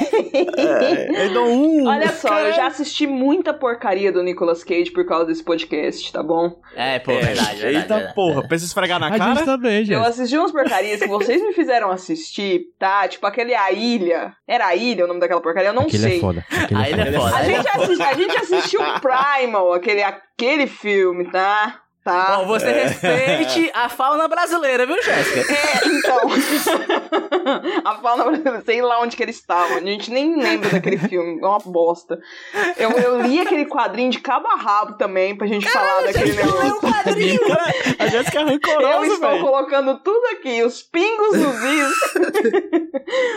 É, eu dou um! Olha só, eu já assisti muita porcaria do Nicolas Cage por causa desse podcast, tá bom? É, pô, verdade, verdade. Eita verdade. porra, pensa em esfregar na A gente cara? também, Eu gente. assisti umas porcarias que vocês me fizeram assistir, tá? Tipo aquele A Ilha. Era A Ilha o nome daquela porcaria? Eu não Aquele sei. é foda. Aí ele é foda. foda. A é gente, assisti- a gente assistiu Primal, aquele, aquele filme, tá? Tá. Bom, você respeite a fauna brasileira, viu, Jéssica? É, então. a fauna brasileira, sei lá onde que eles estavam. A gente nem lembra daquele filme. É uma bosta. Eu, eu li aquele quadrinho de cabo a rabo também pra gente falar daquele negócio. quadrinho. A Jéssica é Eu rancorosa, estou velho. colocando tudo aqui, os pingos dos is.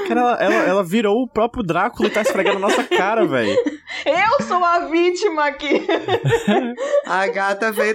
Cara, ela, ela, ela virou o próprio Drácula e tá esfregando na nossa cara, velho. Eu sou a vítima aqui. A gata veio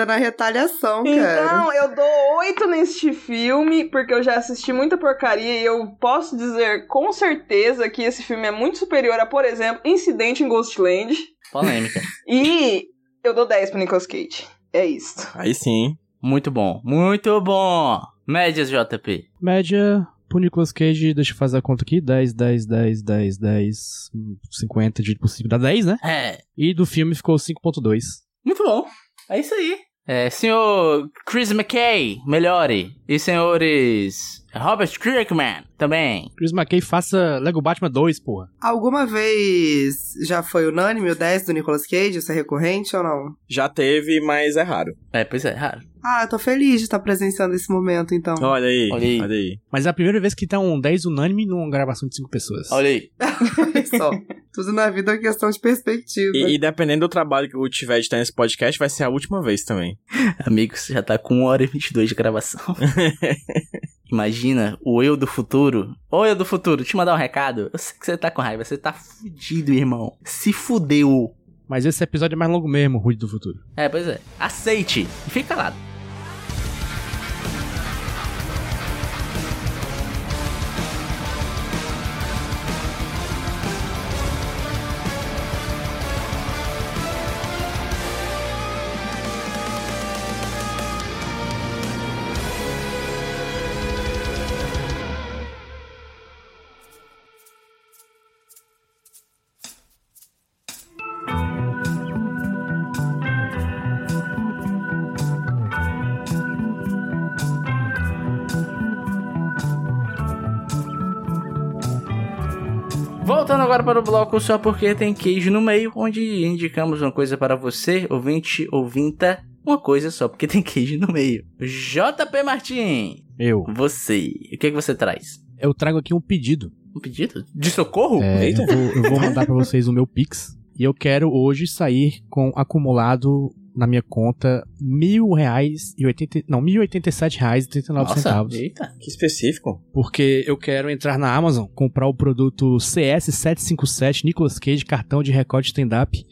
trabalhada na retaliação, cara. Então, eu dou oito neste filme, porque eu já assisti muita porcaria e eu posso dizer com certeza que esse filme é muito superior a, por exemplo, Incidente em Ghostland. Polêmica. E eu dou 10 pro Nicolas Cage. É isso. Aí sim. Muito bom, muito bom. Médias, JP. Média pro Nicolas Cage, deixa eu fazer a conta aqui. 10, 10, 10, 10, 10, hum, 50 dividido por 5 dá 10, né? É, E do filme ficou 5.2. muito bom. É isso aí. É, senhor Chris McKay, melhore. E senhores Robert Kirkman, também. Chris McKay faça Lego Batman 2, porra. Alguma vez já foi unânime o 10 do Nicolas Cage? Isso é recorrente ou não? Já teve, mas é raro. É, pois é, raro. Ah, eu tô feliz de estar presenciando esse momento, então. Olha aí, Olha aí. olha aí. Mas é a primeira vez que tá um 10 unânime numa gravação de 5 pessoas. Olha aí. Olha só. Tudo na vida é questão de perspectiva. E, e dependendo do trabalho que eu tiver editando esse podcast, vai ser a última vez também. Amigos, já tá com 1 hora e 22 de gravação. Imagina o eu do futuro. Ô eu do futuro, te mandar um recado. Eu sei que você tá com raiva, você tá fudido, irmão. Se fudeu. Mas esse episódio é mais longo mesmo, Rude do Futuro. É, pois é. Aceite e fique calado. Voltando agora para o bloco só porque tem queijo no meio, onde indicamos uma coisa para você, ouvinte, ouvinta, uma coisa só porque tem queijo no meio. JP Martin, Eu. você, o que, é que você traz? Eu trago aqui um pedido. Um pedido? De socorro? É, Eita. eu, vou, eu vou mandar pra vocês o meu Pix. E eu quero hoje sair com acumulado na minha conta mil reais e oitenta... Não, mil e oitenta e sete reais e trinta e nove centavos. eita. Que específico. Porque eu quero entrar na Amazon, comprar o produto CS757 Nicolas Cage cartão de recorde stand-up,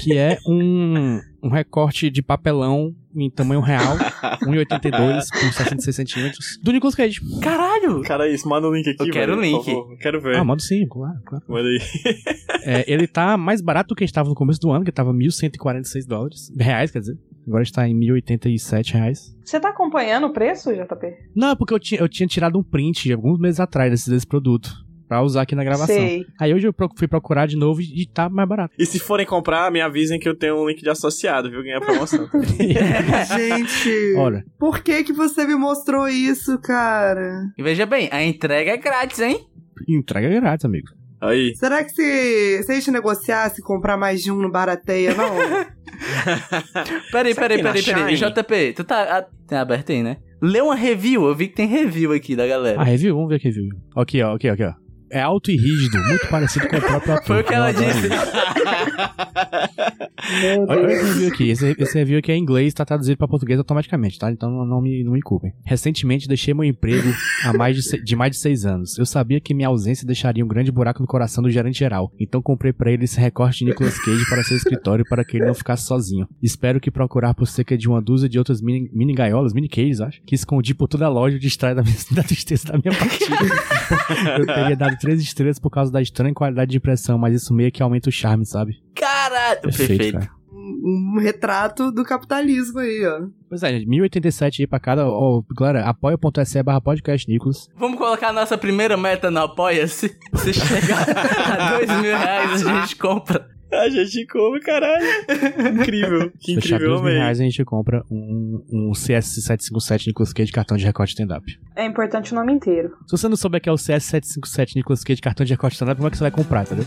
que é um, um recorte de papelão em tamanho real, 1,82 por 66 centímetros, do Nicolas Cage. Caralho! Cara, isso, manda o link aqui, Eu quero o link. Quero ver. Ah, manda sim, claro, claro. Manda aí. É, ele tá mais barato do que estava no começo do ano, que tava 1.146 dólares. Reais, quer dizer. Agora está em 1.087 reais. Você tá acompanhando o preço, JP? Não, é porque eu tinha, eu tinha tirado um print alguns meses atrás desse, desse produto. Pra usar aqui na gravação. Sei. Aí hoje eu fui procurar de novo e tá mais barato. E se forem comprar, me avisem que eu tenho um link de associado, viu? Ganhar promoção. Gente, Olha, por que que você me mostrou isso, cara? E veja bem, a entrega é grátis, hein? entrega grátis, amigo. Aí. Será que se, se a gente negociasse comprar mais de um no Barateia, não? Peraí, peraí, peraí, peraí. JP, tu tá. ah, tem aberto aí, né? Lê uma review, eu vi que tem review aqui da galera. Ah, review? Vamos ver que review. Aqui, ó, aqui, ó, aqui, ó. É alto e rígido, muito parecido com o próprio ator. Foi o que ela disse. Olha esse review aqui. Esse, esse review aqui é em inglês, tá traduzido pra português automaticamente, tá? Então não me, não me culpem. Recentemente deixei meu emprego há mais de, se- de mais de seis anos. Eu sabia que minha ausência deixaria um grande buraco no coração do gerente geral. Então comprei pra ele esse recorte de Nicolas Cage para seu escritório para que ele não ficasse sozinho. Espero que procurar por cerca de uma dúzia de outras mini, mini gaiolas, mini cages, acho, que escondi por toda a loja distrai da, minha, da tristeza da minha partida. Eu teria dado três estrelas por causa da estranha qualidade de impressão, mas isso meio que aumenta o charme, sabe? Caralho! Perfeito, Perfeito. cara. Um, retrato do capitalismo aí, ó. Pois é, gente, 1087 aí pra cada. Ó, galera, apoia.se barra podcast Nicolas. Vamos colocar a nossa primeira meta no Apoia-se. Se chegar a dois mil reais, a gente compra. A gente come, caralho. Incrível. Que Se fechar incrível, dois mil amei. reais, a gente compra um, um CS757 Nicolas Cage cartão de recorte stand-up. É importante o nome inteiro. Se você não souber que é o CS757 Nicolas Cage cartão de recorte stand-up, como é que você vai comprar, entendeu?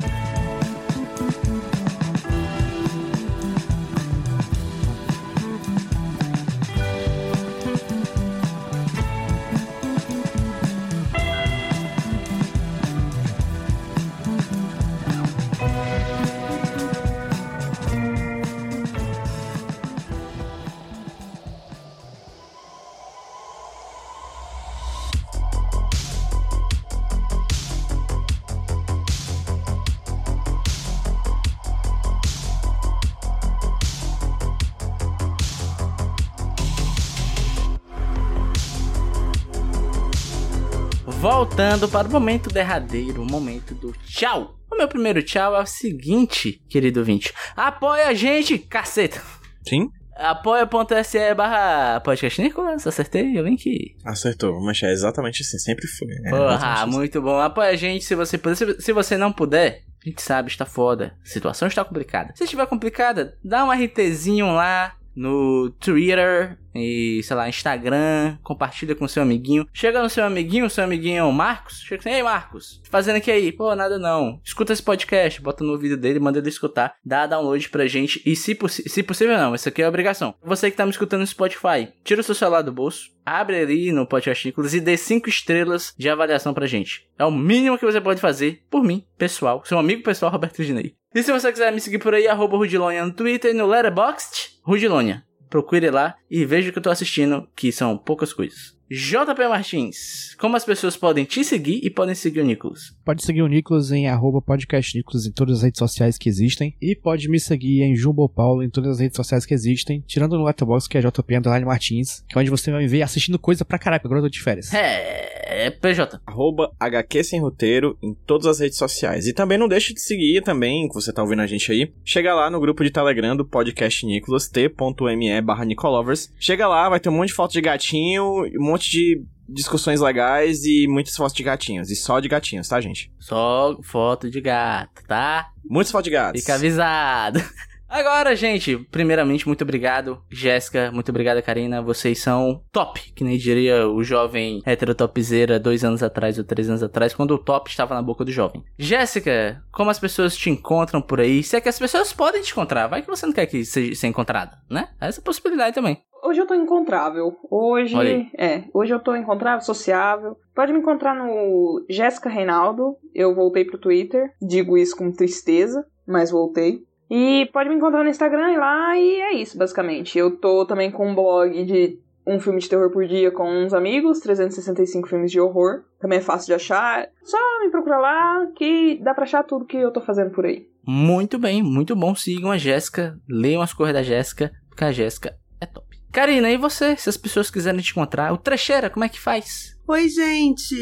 Voltando para o momento derradeiro, o momento do tchau. O meu primeiro tchau é o seguinte, querido ouvinte. Apoia a gente, caceta. Sim? Apoia.se barra podcast Nicolas, acertei o link. Acertou, mas é exatamente assim, sempre foi. É Porra, assim. muito bom. Apoia a gente se você puder. Se, se você não puder, a gente sabe, está foda. A situação está complicada. Se estiver complicada, dá um RTzinho lá no Twitter e, sei lá, Instagram. Compartilha com seu amiguinho. Chega no seu amiguinho, seu amiguinho é o Marcos. Chega assim, ei Marcos, fazendo aqui aí? Pô, nada não. Escuta esse podcast, bota no ouvido dele, manda ele escutar. Dá download pra gente. E se, se possível, não. Isso aqui é obrigação. Você que tá me escutando no Spotify, tira o seu celular do bolso. Abre ali no podcast Nicolas e dê 5 estrelas de avaliação pra gente. É o mínimo que você pode fazer por mim, pessoal. Seu amigo pessoal, Roberto Dinei. E se você quiser me seguir por aí, arroba Rudilonia no Twitter e no Letterboxd, Rudilonia. Procure lá e veja o que eu tô assistindo, que são poucas coisas. JP Martins, como as pessoas podem te seguir e podem seguir o Nicolas? Pode seguir o Nicolas em arroba podcast Nicolas em todas as redes sociais que existem. E pode me seguir em Jumbo Paulo em todas as redes sociais que existem. Tirando no Letterboxd, que é JP Underline Martins. Que é onde você vai me ver assistindo coisa pra caralho, agora eu tô de férias. É, PJ. Arroba HQ Sem Roteiro em todas as redes sociais. E também não deixe de seguir também, que você tá ouvindo a gente aí. Chega lá no grupo de Telegram do podcast Nicolas, t.me barra Nicolovers. Chega lá, vai ter um monte de foto de gatinho, um monte de discussões legais e muitas fotos de gatinhos. E só de gatinhos, tá, gente? Só foto de gato, tá? Muitas fotos de gatos. Fica avisado. Agora, gente, primeiramente, muito obrigado, Jéssica, muito obrigado, Karina. Vocês são top, que nem diria o jovem heterotopzera dois anos atrás ou três anos atrás, quando o top estava na boca do jovem. Jéssica, como as pessoas te encontram por aí? Se é que as pessoas podem te encontrar, vai que você não quer que seja ser encontrada, né? Essa possibilidade também. Hoje eu tô encontrável. Hoje. É, hoje eu tô encontrável, sociável. Pode me encontrar no Jéssica Reinaldo. Eu voltei pro Twitter. Digo isso com tristeza, mas voltei. E pode me encontrar no Instagram e lá, e é isso, basicamente. Eu tô também com um blog de um filme de terror por dia com uns amigos, 365 filmes de horror. Também é fácil de achar. Só me procura lá que dá pra achar tudo que eu tô fazendo por aí. Muito bem, muito bom. Sigam a Jéssica, leiam as coisas da Jéssica, porque a Jéssica é top. Karina, e você? Se as pessoas quiserem te encontrar, o Trecheira, como é que faz? Oi, gente!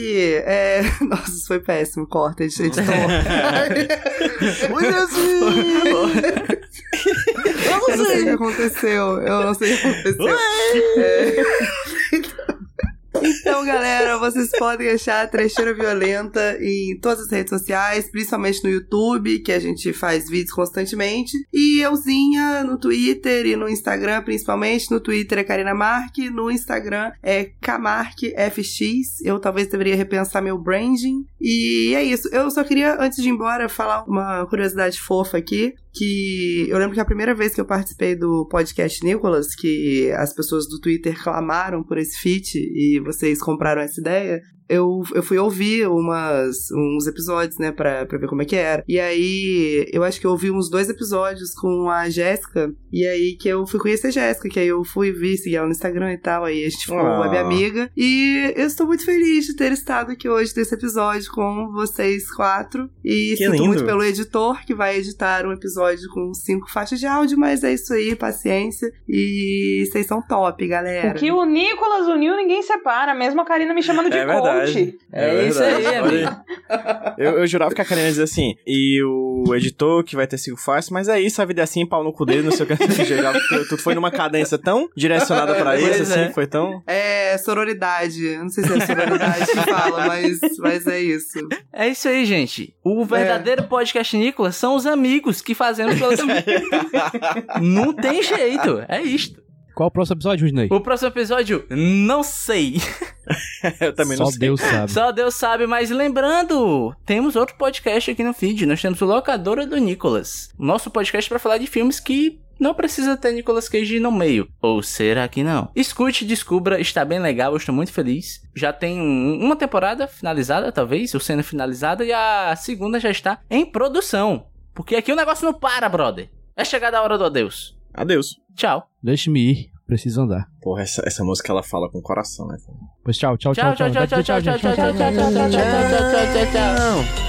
É... Nossa, isso foi péssimo. Corta, editor. Oi, Jesus! Eu não sei o que aconteceu. Eu não sei o que aconteceu. É... Então, galera, vocês podem achar a Trecheira Violenta em todas as redes sociais, principalmente no YouTube, que a gente faz vídeos constantemente. E euzinha no Twitter e no Instagram, principalmente. No Twitter é Karina Mark, no Instagram é KamarkFX. Eu talvez deveria repensar meu branding. E é isso. Eu só queria, antes de ir embora, falar uma curiosidade fofa aqui que eu lembro que a primeira vez que eu participei do podcast Nicolas, que as pessoas do Twitter clamaram por esse feat e vocês compraram essa ideia, eu, eu fui ouvir umas, uns episódios, né, pra, pra ver como é que era. E aí, eu acho que eu ouvi uns dois episódios com a Jéssica, e aí que eu fui conhecer a Jéssica, que aí eu fui ver, seguir ela no Instagram e tal, aí a gente ficou Ah. web amiga. E eu estou muito feliz de ter estado aqui hoje nesse episódio com vocês quatro. E Que sinto lindo. muito pelo editor, que vai editar um episódio com cinco faixas de áudio, mas é isso aí, paciência. E vocês são top, galera. O que o Nicolas uniu, ninguém separa. Mesmo a Karina me chamando de É verdade. coach. É isso aí, verdade. amigo. Eu, eu jurava que a Karina ia dizer assim, e o editor que vai ter sigo fácil, mas é isso, a vida é assim, pau no cu dele, não sei o que. Geral, tu, tu foi numa cadência tão direcionada pra Pois isso, assim, é. foi tão. É sororidade. Não sei se é sororidade que fala, mas, mas é isso. É isso aí, gente. O verdadeiro podcast Nicolas são os amigos que fazemos pelos amigos. Não tem jeito. É isto. Qual o próximo episódio, Rudney? O próximo episódio, não sei. eu também Só não sei. Deus sabe. Só Deus sabe, mas lembrando, temos outro podcast aqui no feed. Nós temos o Locadora do Nicolas. Nosso podcast para falar de filmes que não precisa ter Nicolas Cage no meio. Ou será que não? Escute, descubra, está bem legal, eu estou muito feliz. Já tem um- uma temporada finalizada, talvez, ou sendo finalizada, e a segunda já está em produção. Porque aqui o negócio não para, brother. É chegada a hora do adeus. Adeus. Tchau. Deixe-me ir, preciso andar. Porra, essa, essa música ela fala com o coração, né? Pois tchau, tchau, Tchau, tchau, tchau, tchau, tchau, tchau, tchau, tchau, tchau, tchau, tchau, tchau, tchau, tchau, tchau, tchau, tchau.